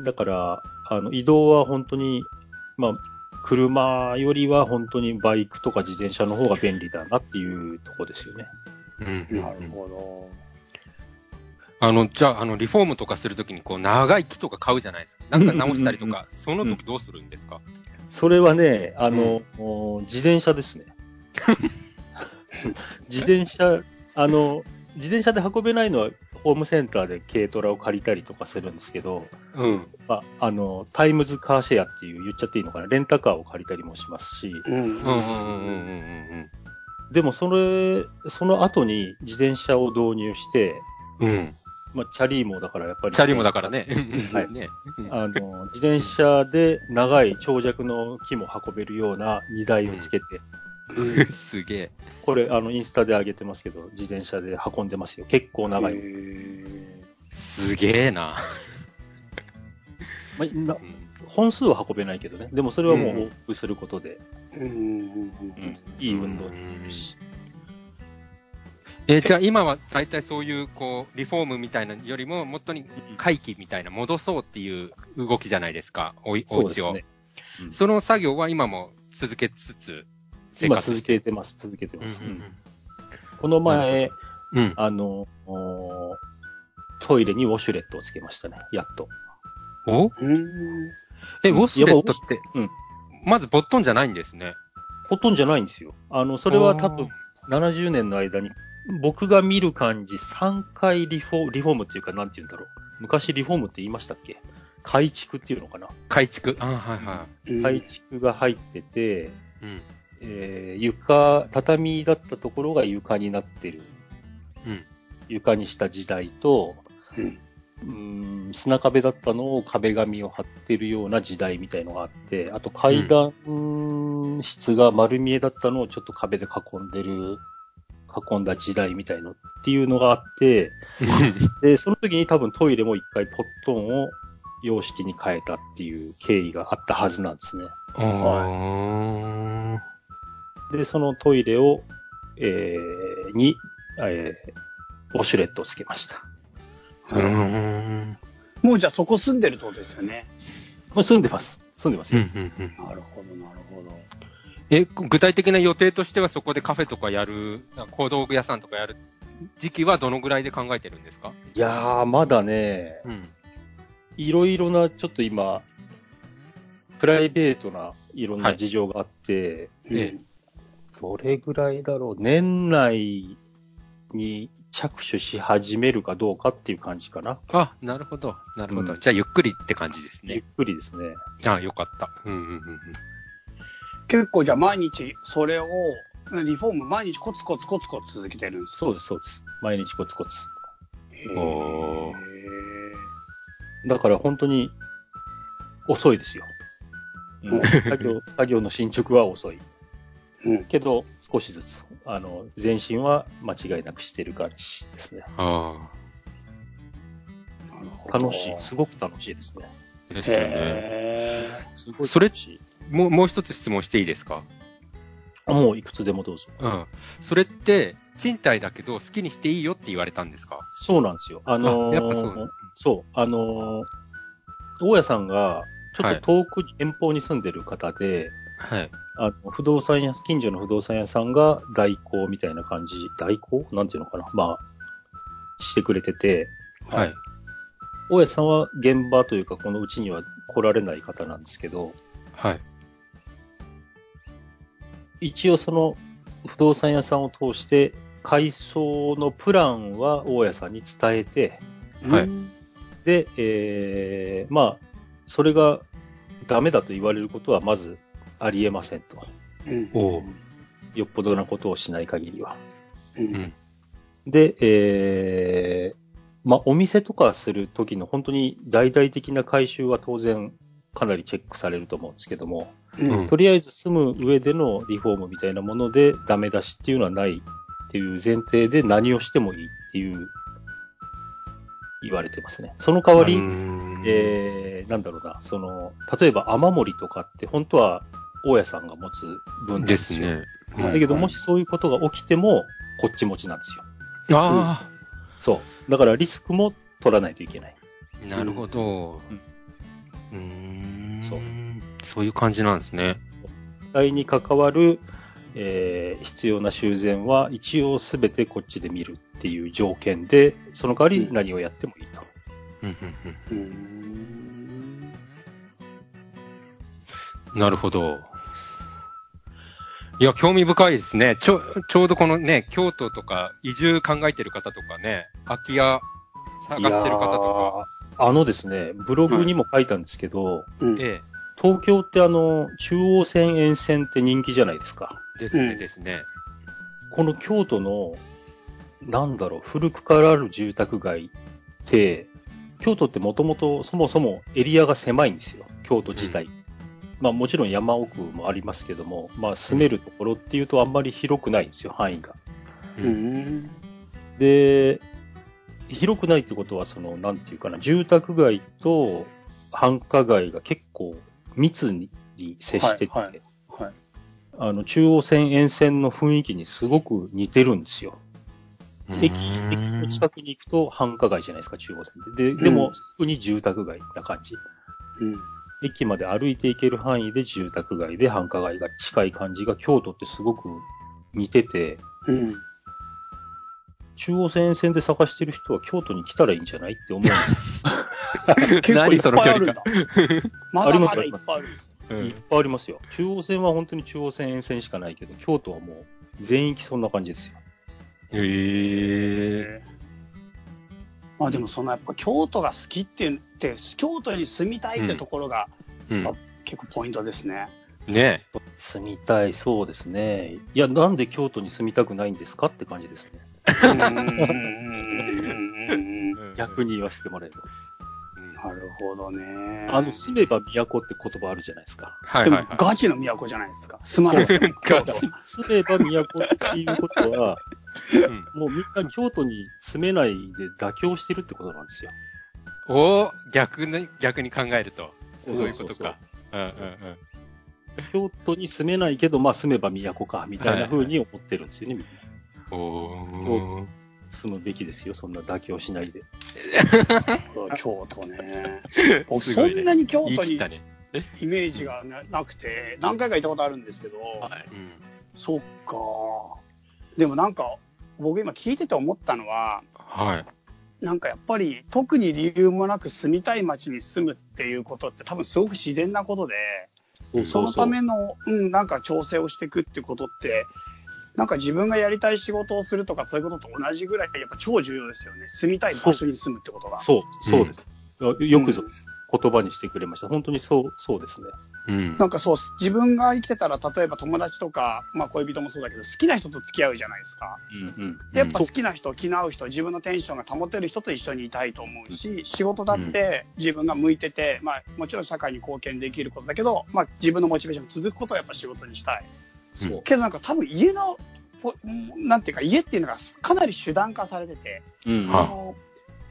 だから、あの移動は本当に、まあ、車よりは本当にバイクとか自転車の方が便利だなっていうとこですよね。うん。なるほど。あの、じゃあ、あの、リフォームとかするときに、こう、長い木とか買うじゃないですか。なんか直したりとうんうんか、その時どうするんですか？それはね、あの、お自転車ですね。[laughs] 自転車、あの、自転車で運べないのは、ホームセンターで軽トラを借りたりとかするんですけど、うん。まあ、あの、タイムズカーシェアっていう言っちゃっていいのかな、レンタカーを借りたりもしますし、うんうんうんうんうんうんでもそれ、その後に自転車を導入して、うん。うん。まあ、チャリーもだからやっぱり。チャリもだからね。はいね。あの、自転車で長い長尺の木も運べるような荷台をつけて、うんすげえ。これ、あの、インスタで上げてますけど、自転車で運んでますよ。結構長い。すげえな。まあなうん本数は運べないけどね。でもそれはもう往復することで、うんうんうんいい運動になるし。え、じゃあ今は大体そういう、こう、リフォームみたいなよりも、もっとに回帰みたいな、戻そうっていう動きじゃないですか、おいお家を。そうですね。うんその作業は今も続けつつ、生今続活してけてます、続けてます。うんうんうんこの前、うん。うん。あの、おトイレにウォシュレットをつけましたね。やっと。お？うんえ、ウォシュレットって、うんまずボットンじゃないんですね。ほとんどじゃないんですよ。あの、それは多分、70年の間に、僕が見る感じ、3回リフォーム、リフォームっていうか、なんて言うんだろう。昔リフォームって言いましたっけ？改築っていうのかな改築。あはいはうん改築が入ってて、い。うん。えー床、畳だったところが床になってる。うん床にした時代と、うんうーん砂壁だったのを壁紙を張ってるような時代みたいのがあって、あと階段室が丸見えだったのをちょっと壁で囲んでる、囲んだ時代みたいのっていうのがあって、[laughs] で、その時に多分トイレも一回ポットンを洋式に変えたっていう経緯があったはずなんですね。あで、そのトイレを、えー、に、えー、ウォシュレットをつけました。ーうーん。もうじゃあそこ住んでるってことですよね。もう住んでます。住んでますうんよ。うんうんなるほど、なるほど。え、具体的な予定としてはそこでカフェとかやる、小道具屋さんとかやる時期はどのぐらいで考えてるんですか？いやー、まだね、うん。いろいろな、ちょっと今、プライベートないろんはない事情があって、ええどれぐらいだろう、年内に着手し始めるかどうかっていう感じかな。あ、なるほど。なるほど。うんじゃあゆっくりって感じですゆっね。くりですね。あよかった。うんうんうんうん。結構じゃあ毎日それを、リフォーム毎日コツコツコツコツ続けてるんですか？そうです、そうです。毎日コツコツ。へだから本当に遅いですよ。うん [laughs] 作業、作業の進捗は遅い。うんけど、少しずつ、あの、前進は間違いなくしてる感じですね。あなるほど楽しい。すごく楽しいですね。あ。ですよね。へすごいそれ。もう、もう一つ質問していいですか？あもういくつでもどうぞ。うん。それって、賃貸だけど好きにしていいよって言われたんですか？そうなんですよ。あのーあやっぱそうそう。あのー大家さんが、ちょっと遠くに遠方に住んでる方で、はい。あの、不動産屋、近所の不動産屋さんが代行みたいな感じ、代行？なんていうのかな？まあ、してくれてて、はい。大家さんは現場というか、このうちには来られない方なんですけど、はい。一応その不動産屋さんを通して、改装のプランは大家さんに伝えて、はいうんで、えー、まあ、それがダメだと言われることはまずありえませんと。うんおうよっぽどなことをしない限りは。ううんん。で、えー、まあ、お店とかするときの本当に大々的な改修は当然かなりチェックされると思うんですけども、うんとりあえず住む上でのリフォームみたいなものでダメ出しっていうのはないっていう前提で何をしてもいいっていう言われてますね。その代わり、うんえー、なんだろうな、その、例えば雨漏りとかって本当は大家さんが持つ分でですよ。すね。はいだけど、もしそういうことが起きても、こっち持ちなんですよ。あそう。だからリスクも取らないといけない。あ、なるほど。うんうーん。そうそういう感じなんですね。実際に関わる、えー必要な修繕は一応すべてこっちで見るっていう条件で、その代わり何をやってもいいと。うんうんうんうんなるほど。いや、興味深いですね。ちょ、ちょうどこのね、京都とか移住考えてる方とかね、空き家探してる方といやーあのですね、ブログにも書いたんですけど、うんか、え東京ってあの、中央線沿線って人気じゃないですか。え、ですね、うんですね。この京都の、なんだろう、古くからある住宅街って、京都ってもともとそもそもエリアが狭いんですよ。京都自体。まあもちろん山奥もありますけども、まあ住めるところっていうとあんまり広くないんですよ、範囲が。う。うんんで、広くないってことは、その、なんていうかな、住宅街と繁華街が結構密に接してて、はいはいはい。あの、中央線沿線の雰囲気にすごく似てるんですよ。駅、駅の近くに行くと繁華街じゃないですか、中央線で。で、でも、すぐに住宅街な感じ。うん駅まで歩いて行ける範囲で住宅街で繁華街が近い感じが京都ってすごく似てて、うん中央線沿線で探してる人は京都に来たらいいんじゃないって思うんですよ。[laughs] 結構いっぱいあるんだ。[laughs] まだまだいっぱいある。うんいっぱいありますよ。中央線は本当に中央線沿線しかないけど、京都はもう全域そんな感じですよ。へえ。まあでもそのやっぱ京都が好きって言って、京都に住みたいってところがうん。結構ポイントですね。ね住みたい、そうですね。いや、なんで京都に住みたくないんですかって感じですね。うんうんうんうんうんえ。[laughs] 逆に言わせてもらえば。うんなるほどね。あの、住めば都って言葉あるじゃないですか。はいはいはい。ガチの都じゃないですか。住まなくても京都は。[laughs] 住めば都っていうことは、うんもうみんな京都に住めないで妥協してるってことなんですよ。おー逆に、逆に考えると。そそうういうことか。うんうんうん。京都に住めないけど、まあ住めば都か、みたいな風に思ってるんですよね、みんな。おー。住むべきですよ、そんな妥協しないで。[laughs] 京都ね。[laughs] 僕そんなに京都に。イメージがななくて、何回か行ったことあるんですけど、うん。そっか。でもなんか、僕今聞いてて思ったのは、はい。なんかやっぱり特に理由もなく住みたい街に住むっていうことって多分すごく自然なことで、そうそのための、うん、なんか調整をしていくってことって、なんか自分がやりたい仕事をするとかそういうことと同じぐらいやっぱ超重要ですよね。住みたい場所に住むってことが。そう、そうです。よくぞうん言葉にしてくれました。本当にそう、そうですね。うん。なんかそう、自分が生きてたら、例えば友達とか、まあ恋人もそうだけど、好きな人と付き合うじゃないですか。うんうん。でやっぱ好きな人、気の合う人、自分のテンションが保てる人と一緒にいたいと思うし、仕事だって自分が向いてて、まあもちろん社会に貢献できることだけど、まあ自分のモチベーションが続くことをやっぱ仕事にしたい。そう。けどなんか多分家の、ぽなんていうか家っていうのがかなり手段化されてて、うんはあの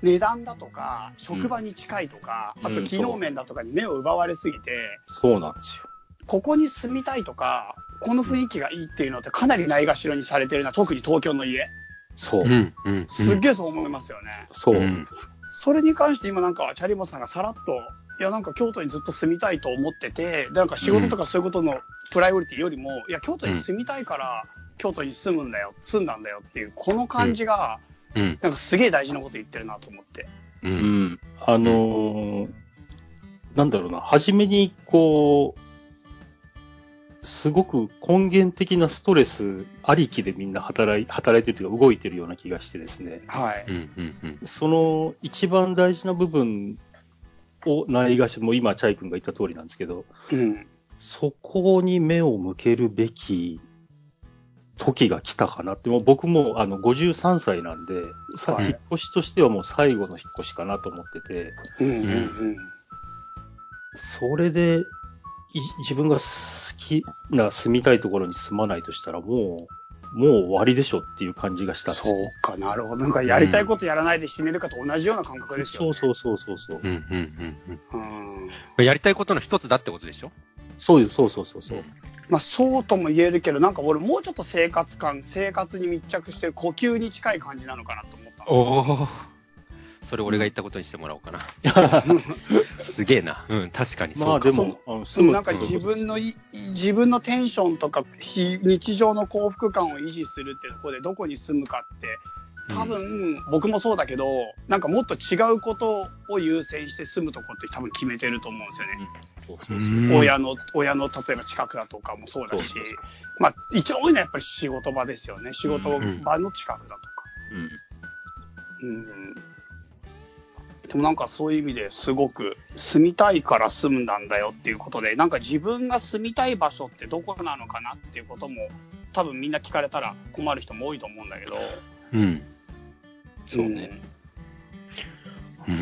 値段だとか、職場に近いとか、うんうんあと機能面だとかに目を奪われすぎて、そうなんですよ。ここに住みたいとか、この雰囲気がいいっていうのってかなりないがしろにされてるな、特に東京の家。そう。うん。うん。すっげえそう思いますよね。そう。うんそれに関して今なんか、チャリモさんがさらっと、いやなんか京都にずっと住みたいと思ってて、でなんか仕事とかそういうことのプライオリティよりも、いや京都に住みたいから、京都に住むんだよ、住んだんだよっていう、この感じが、うん。なんかすげえ大事なこと言ってるなと思って。う。うんん。あのーなんだろうな、初めに、こう、すごく根源的なストレスありきでみんな働い働いてるというか動いてるような気がしてですね。はい。うんうんうん。その一番大事な部分をないがし、もう今、チャイ君が言った通りなんですけど、うん。そこに目を向けるべき時が来たかなって、もう僕もあの53歳なんで、さはい引っ越しとしてはもう最後の引っ越しかなと思ってて、うんうんうん。それでい自分が好きな住みたいところに住まないとしたらもう、もう終わりでしょっていう感じがしたそうね。かなるほど。なんかやりたいことやらないで死ねるかと同じような感覚ですよ、ね。そうそうそうそうそう。うんうんうんうん。うん。やりたいことの一つだってことでしょ？そういう、そうそうそうそう。まあそうとも言えるけど、なんか俺もうちょっと生活感、生活に密着してる呼吸に近い感じなのかなと思ったの。おお。それ俺が言ったことにしてもらおうかな。[laughs] すげえな。うん、確かにそうかまあでも、あの住むなんか自分のい、自分のテンションとか非日常の幸福感を維持するっていうところでどこに住むかって、多分、僕もそうだけど、なんかもっと違うことを優先して住むとこって多分決めてると思うんですよね。親の、親の例えば近くだとかもそうだしまあ一番多いのはやっぱり仕事場ですよね。仕事場の近くだとか。うんうん。でもなんかそういう意味ですごく住みたいから住んだんだよっていうことで、なんか自分が住みたい場所ってどこなのかなっていうことも多分みんな聞かれたら困る人も多いと思うんだけど、うん。そうね。うん。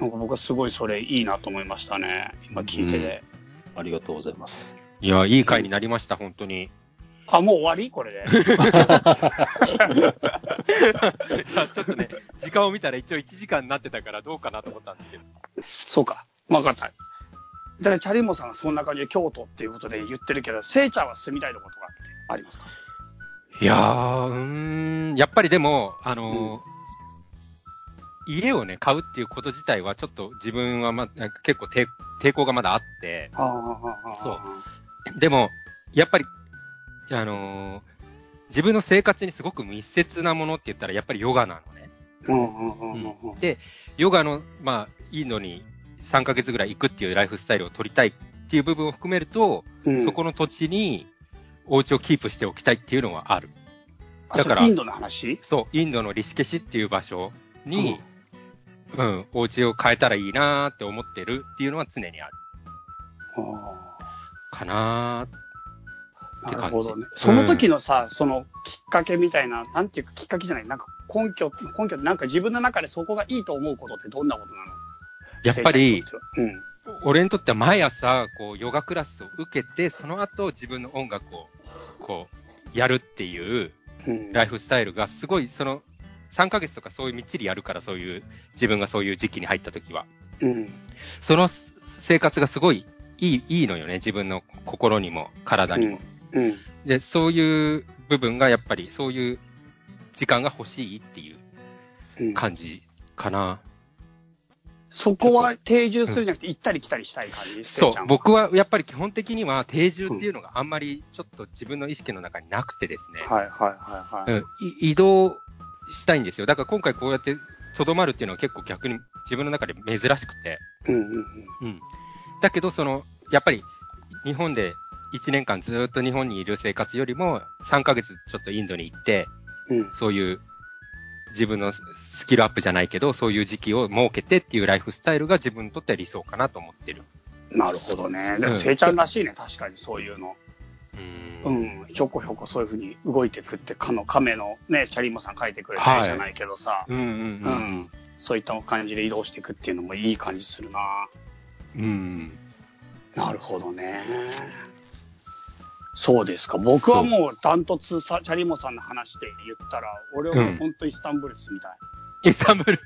なんか僕はすごいそれいいなと思いましたね。今聞いてて。ありがとうございます。いや、いい回になりました、本当に。あ、もう終わり？これで。[laughs] [laughs] ちょっとね、時間を見たら一応1時間になってたからどうかなと思ったんですけど。そうか。わかった。だからチャリモさんはそんな感じで京都っていうことで言ってるけど、せいちゃんは住みたいところとかありますか？いやー、うーん、やっぱりでも、あのー家をね、買うっていうこと自体はちょっと自分はま、結構抵抵抗がまだあって、そう。でも、やっぱり、あのー自分の生活にすごく密接なものって言ったらやっぱりヨガなのね。で、ヨガの、まあ、インドに3ヶ月ぐらい行くっていうライフスタイルを取りたいっていう部分を含めると、うん。そこの土地にお家をキープしておきたいっていうのはある。あだからインドの話？そう、インドのリシケシっていう場所に、うん、お家を変えたらいいなーって思ってるっていうのは常にある。あかなーあって感じなるほどね。その時のさ、そのきっかけみたいな、なんていうかきっかけじゃない、なんか根拠、根拠なんか自分の中でそこがいいと思うことってどんなことなの？やっぱり、、うん。俺にとっては毎朝、こう、ヨガクラスを受けて、その後自分の音楽を、こう、やるっていううん。ライフスタイルがすごい、その、3ヶ月とかそういうみっちりやるから、そういう、自分がそういう時期に入った時は。うん。その生活がすごいいい、いいのよね。自分の心にも、体にも。うん。で、そういう部分がやっぱり、そういう時間が欲しいっていううん。感じかな。そこは定住するんじゃなくて、行ったり来たりしたい感じうん、は僕はやっぱり基本的には定住っていうのがあんまりちょっと自分の意識の中になくてですね、はいはいはいはい。うん、い移動したいんですよ。だから今回こうやってとどまるっていうのは結構逆に自分の中で珍しくて、うんうんうん。うん。だけど、その、やっぱり日本で1年間ずっと日本にいる生活よりも3ヶ月ちょっとインドに行って、うん。そういう自分のスキルアップじゃないけど、そういう時期を設けてっていうライフスタイルが自分にとっては理想かなと思ってる。なるほどね。でも、うんせいちゃんらしいね、確かにそういうの。う。うんん。ひょこひょこそういうふうに動いてくって、かの亀のね、チャリモさん書いてくれたりじゃないけどさ、うんうんううんん。そういった感じで移動していくっていうのもいい感じするなうん。うん。なるほどね。そうですか。僕はもうダントツさ、チャリモさんの話で言ったら、俺はもう本当イスタンブール住みたい。イスタンブール。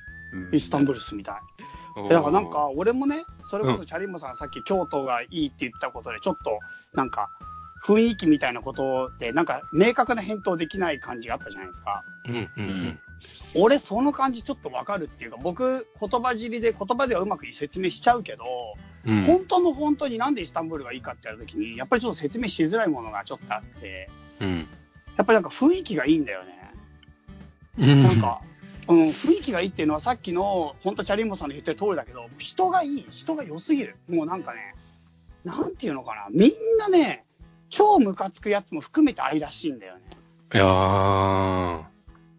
[laughs] イスタンブール住みたい。だからなんか、、俺もね、それこそチャリモさんがさっき京都がいいって言ったことで、ちょっと、なんか、雰囲気みたいなことで、なんか、明確な返答できない感じがあったじゃないですか。うんうんうん。俺、その感じちょっとわかるっていうか、僕、言葉尻で、言葉ではうまく説明しちゃうけど、うん本当の本当になんでイスタンブールがいいかってやるときに、やっぱりちょっと説明しづらいものがちょっとあって、うん。やっぱりなんか雰囲気がいいんだよね。うんなんか、うん、雰囲気がいいっていうのはさっきの、本当チャリンモさんの言ってる通りだけど、人がいい、人が良すぎる。もうなんかね、なんていうのかな、みんなね、超ムカつくやつも含めて愛らしいんだよね。いや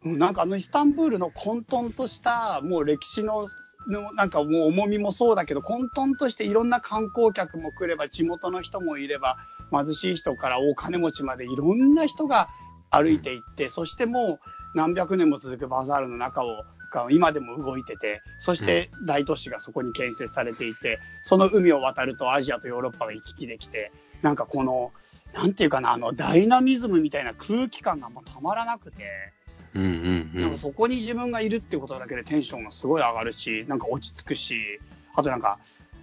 なんかあのイスタンブールの混沌とした、もう歴史の、のなんかもう重みもそうだけど、混沌としていろんな観光客も来れば、地元の人もいれば、貧しい人から大金持ちまでいろんな人が歩いていって、そしてもう何百年も続くバザールの中を、が今でも動いてて、そして大都市がそこに建設されていて、その海を渡るとアジアとヨーロッパが行き来できて、なんかこの、なんていうかな、あのダイナミズムみたいな空気感がもうたまらなくて、うんうんうなん。そこに自分がいるってことだけでテンションがすごい上がるし、なんか落ち着くし、あとなんか、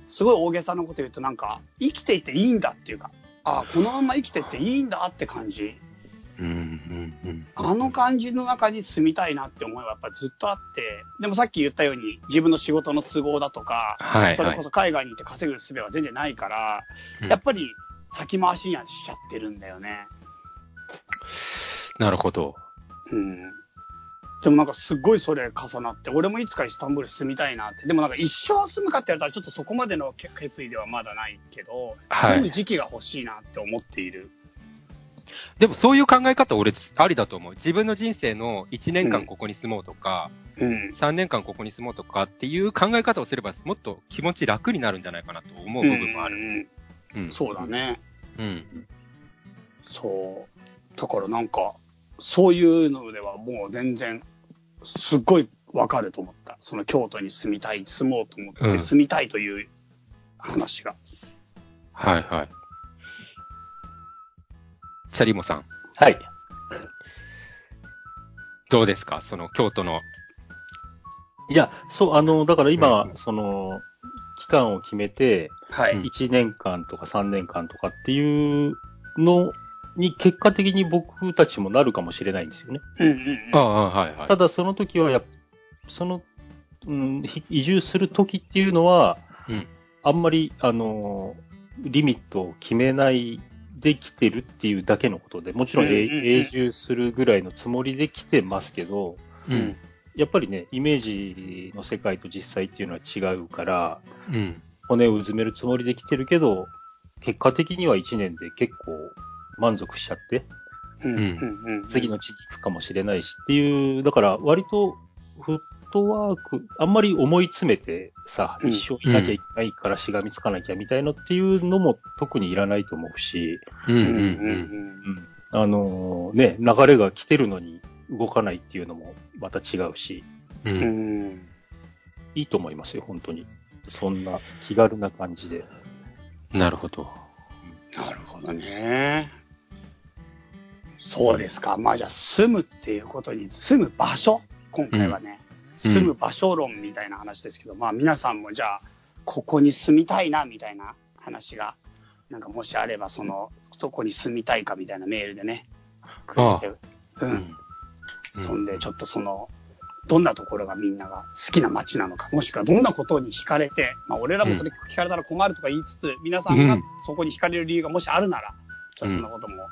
すごい大げさなこと言うと、なんか、生きていていいんだっていうか、ああ、このまま生きてっていいんだって感じ。うんうんうん。あの感じの中に住みたいなって思いはやっぱずっとあって、でもさっき言ったように自分の仕事の都合だとか、はいはいそれこ。そ海外に行って稼ぐ術は全然ないから、うんやっぱり先回しにはしちゃってるんだよね。なるほど。うん。でもなんかすっごいそれ重なって、俺もいつかイスタンブール住みたいなって。でもなんか一生住むかって言われたらちょっとそこまでのけ決意ではまだないけど、はい住む時期が欲しいなって思っている。でもそういう考え方俺ありだと思う。自分の人生の1年間ここに住もうとか、うん。3年間ここに住もうとかっていう考え方をすればもっと気持ち楽になるんじゃないかなと思う部分もある。る。うん。そうだね。うん。そう。だからなんか、そういうのではもう全然、すっごいわかると思った。その京都に住みたい、住もうと思って、うん住みたいという話が。はいはい。チャリモさん、はい。どうですか？その京都の。いや、そう、あの、だから今、うんその、期間を決めて、はい。うん1年間とか3年間とかっていうのに結果的に僕たちもなるかもしれないんですよね。うんうんうん。ああ、はいはい。ただその時はやっ、その、うん、ひ移住する時っていうのは、うんあんまり、あの、リミットを決めないで来てるっていうだけのことで、もちろん、えうんうんうん永住するぐらいのつもりで来てますけど、うん。やっぱりね、イメージの世界と実際っていうのは違うから、うん。骨をうずめるつもりで来てるけど、結果的には1年で結構満足しちゃって、うんうんうん。次の地に行くかもしれないしっていう、だから割とフットワーク、あんまり思い詰めてさ、うん一生いなきゃいけないからしがみつかなきゃみたいなっていうのも特にいらないと思うし、うん。う。うんんうんうん。うんあのね、流れが来てるのに動かないっていうのもまた違うし、う。うんん。いいと思いますよ、本当に。そんな気軽な感じで。なるほど。なるほどね。そうですか。まあじゃあ住むっていうことに、住む場所今回はね、うん住む場所論みたいな話ですけど、まあ皆さんもじゃあ、ここに住みたいなみたいな話が、なんかもしあれば、その、そこに住みたいかみたいなメールでね、くれて、う。うんん。そんで、ちょっとその、どんなところがみんなが好きな街なのか、もしくはどんなことに惹かれて、まあ俺らもそれ聞かれたら困るとか言いつつ、皆さんがそこに惹かれる理由がもしあるなら、じゃあそんなことも、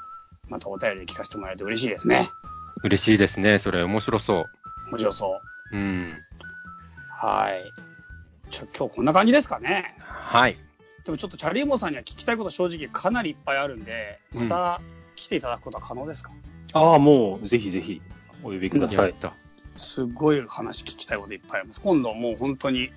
またお便りで聞かせてもらえると嬉しいですね。嬉しいですね。それ面白そ面白そう。う。うん。はい。ちょ、今日こんな感じですかね。はい。でもちょっとチャリーモさんには聞きたいこと正直かなりいっぱいあるんで、また来ていただくことは可能ですか、ああ、もうぜひぜひお呼びください。やった。すごい話聞きたいこといっぱいあります。今度もう本当に、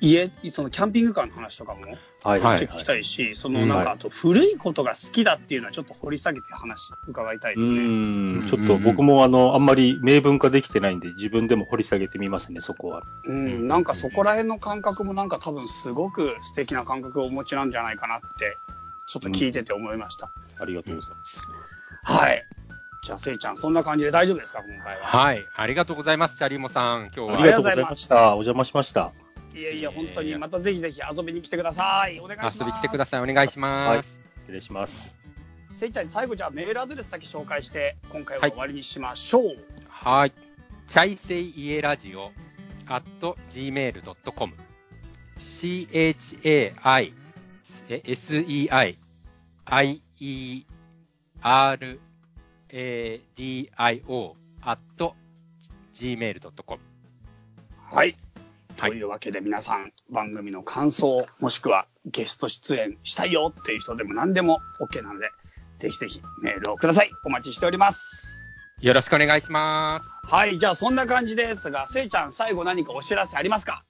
家、そのキャンピングカーの話とかもはい。はい聞きたいし、そのうんなんかあと古いことが好きだっていうのはちょっと掘り下げて話伺いたいうですね。ーん、ちょっと僕もあの、あんまり明文化できてないんで、自分でも掘り下げてみますね、そこは。うん、なんかそこら辺の感覚もなんか多分すごく素敵な感覚をお持ちなんじゃないかなって、ちょっと聞いてて思いました。ありがとうございます。はい。じゃあ、せいちゃん、そんな感じで大丈夫ですか、今回は。はい。ありがとうございます、チャリモさん。今日は。ありがとうございました。お邪魔しました。いやいや、本当に、またぜひぜひ遊びに来てください。お願いします。遊び来てください。お願いします。失礼します。せいちゃんに最後、じゃあメールアドレスだけ紹介して、今回は終わりにしましょう。はい。チャイセイイエラジオ at gmail.com c-h-a-i s-e-i i-e-r-a-d-i-o at gmail.com はい。はいというわけで皆さん、番組の感想、もしくはゲスト出演したいよっていう人でも何でも OK なので、ぜひぜひメールをください。お待ちしております。よろしくお願いします。はい。じゃあそんな感じですが、せいちゃん最後何かお知らせありますか？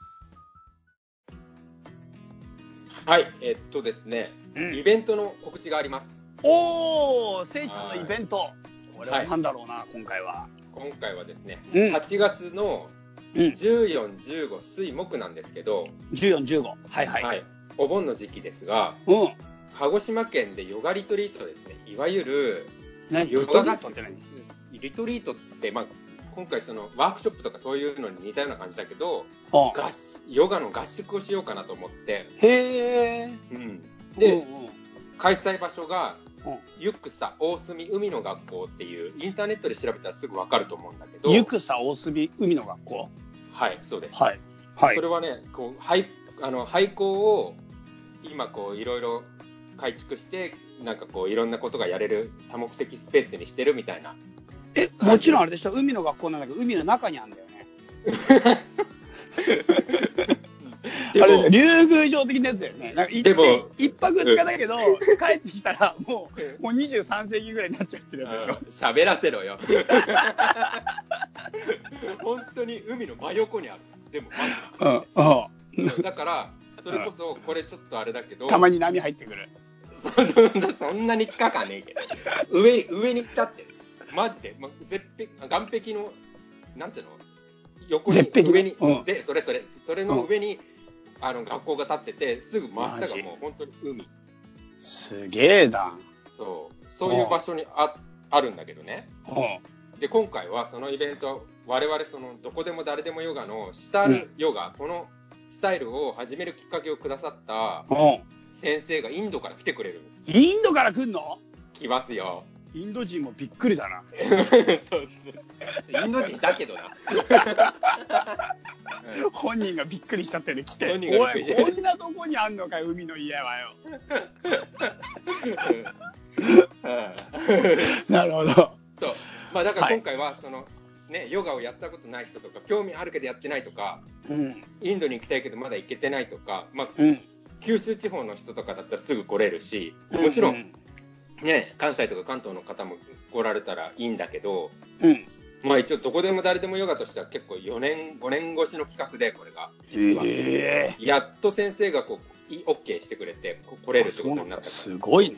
はい、えっとですね、うんイベントの告知があります。おー、せいちゃんのイベント。これは何だろうな、今回は。今回はですね、うん8月のうん。14、15、水、木なんですけど、14、15。はいはい。はい、お盆の時期ですが、うん。鹿児島県でヨガリトリートですね、いわゆる何？ヨガ合宿リトリートって、まあ、今回そのワークショップとかそういうのに似たような感じだけど、ヨガの合宿をしようかなと思って、へー。うん、で、うんうん開催場所がうんユクサ大隅海の学校っていうインターネットで調べたらすぐわかると思うんだけどゆくさ大隅海の学校？はいそうです、はい。はいそ。れはねこう廃あの廃校を今こういろいろ改築してなんかこういろんなことがやれる多目的スペースにしてるみたいなえ、もちろんあれでしょ？海の学校なんだけど、海の中にあるんだよね。[laughs] あれ、竜宮城的なやつだよね。なんか行ってでも一泊二日だけど、帰ってきたら、[laughs] もう、もう23世紀ぐらいになっちゃってるやつでしょ。喋らせろよ。[laughs] 本当に海の真横にある。でもだだからそれこそこれちょっとあれだけどん。たまに波入ってくる。そんなに近かねえけど。上に上に立って。るマジで、ま、絶壁あ岸壁のなんていうの？横に上に、うん。ぜそれそれ。それの上に、あの学校が建っててすぐ真下がもう本当に海。すげえだ。そう。そういう場所にああるんだけどね。う。ん。で今回はそのイベント我々そのどこでも誰でもヨガのスタイルヨガ、このスタイルを始めるきっかけをくださったう。ん。先生がインドから来てくれるんです。インドから来んの？来ますよインド人もびっくりだな。[laughs] そうそうインド人だけどな。うん本人がびっくりしちゃってる、来て。本人がおい、びっくりこんなとこにあんのか、海の家はよ。なるほど。そうまあだからはい今回はその、ね、ヨガをやったことない人とか興味あるけどやってないとかうん。インドに行きたいけどまだ行けてないとか、まあ、うん。九州地方の人とかだったらすぐ来れるしもちろん。ね、関西とか関東の方も来られたらいいんだけど、うん。まあ、一応どこでも誰でもヨガとしては結構4年5年越しの企画でこれが実は、ええやっと先生がこうい OK してくれてこ来れるってことになったからすごいね。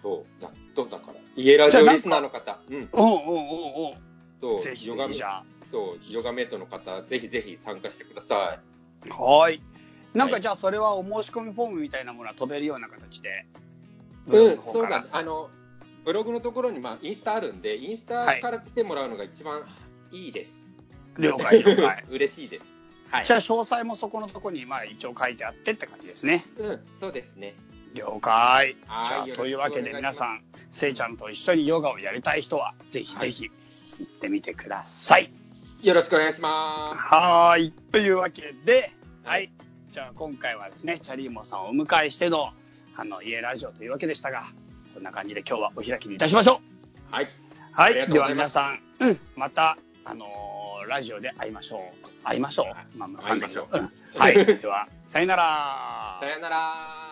そう、やっとだから。家ラジオリスナーの方、うん、うんうんうんうん。とぜひヨガぜひじゃそう、ヨガメイトの方、ぜひぜひ参加してください。あ。はーい。なんはいかじゃあそれはお申し込みフォームみたいなものは飛べるような形で。うん、そうだ、あの、ブログのところに、まあ、インスタあるんで、インスタはいから来てもらうのが一番いいです。了解了解。[laughs] 嬉しいです。はいじゃあ詳細もそこのとこにまあ一応書いてあってって感じですね。うん、そうですね。了解。じはいゃあというわけで皆さん、せいちゃんと一緒にヨガをやりたい人はぜひぜひ行ってみてください。よろしくお願いしまはーい。というわけで、はい。じゃあ今回はですね、チャリーモさんをお迎えしての、あの、家ラジオというわけでしたが、こんな感じで今日はお開きにいたしましょう。す。はい。はい。では皆さん、うん、また、あのーラジオで会いましょう。会いましょう。まあ、まあ、わかんないけど会いうんはい。では、さよならさ。よなら。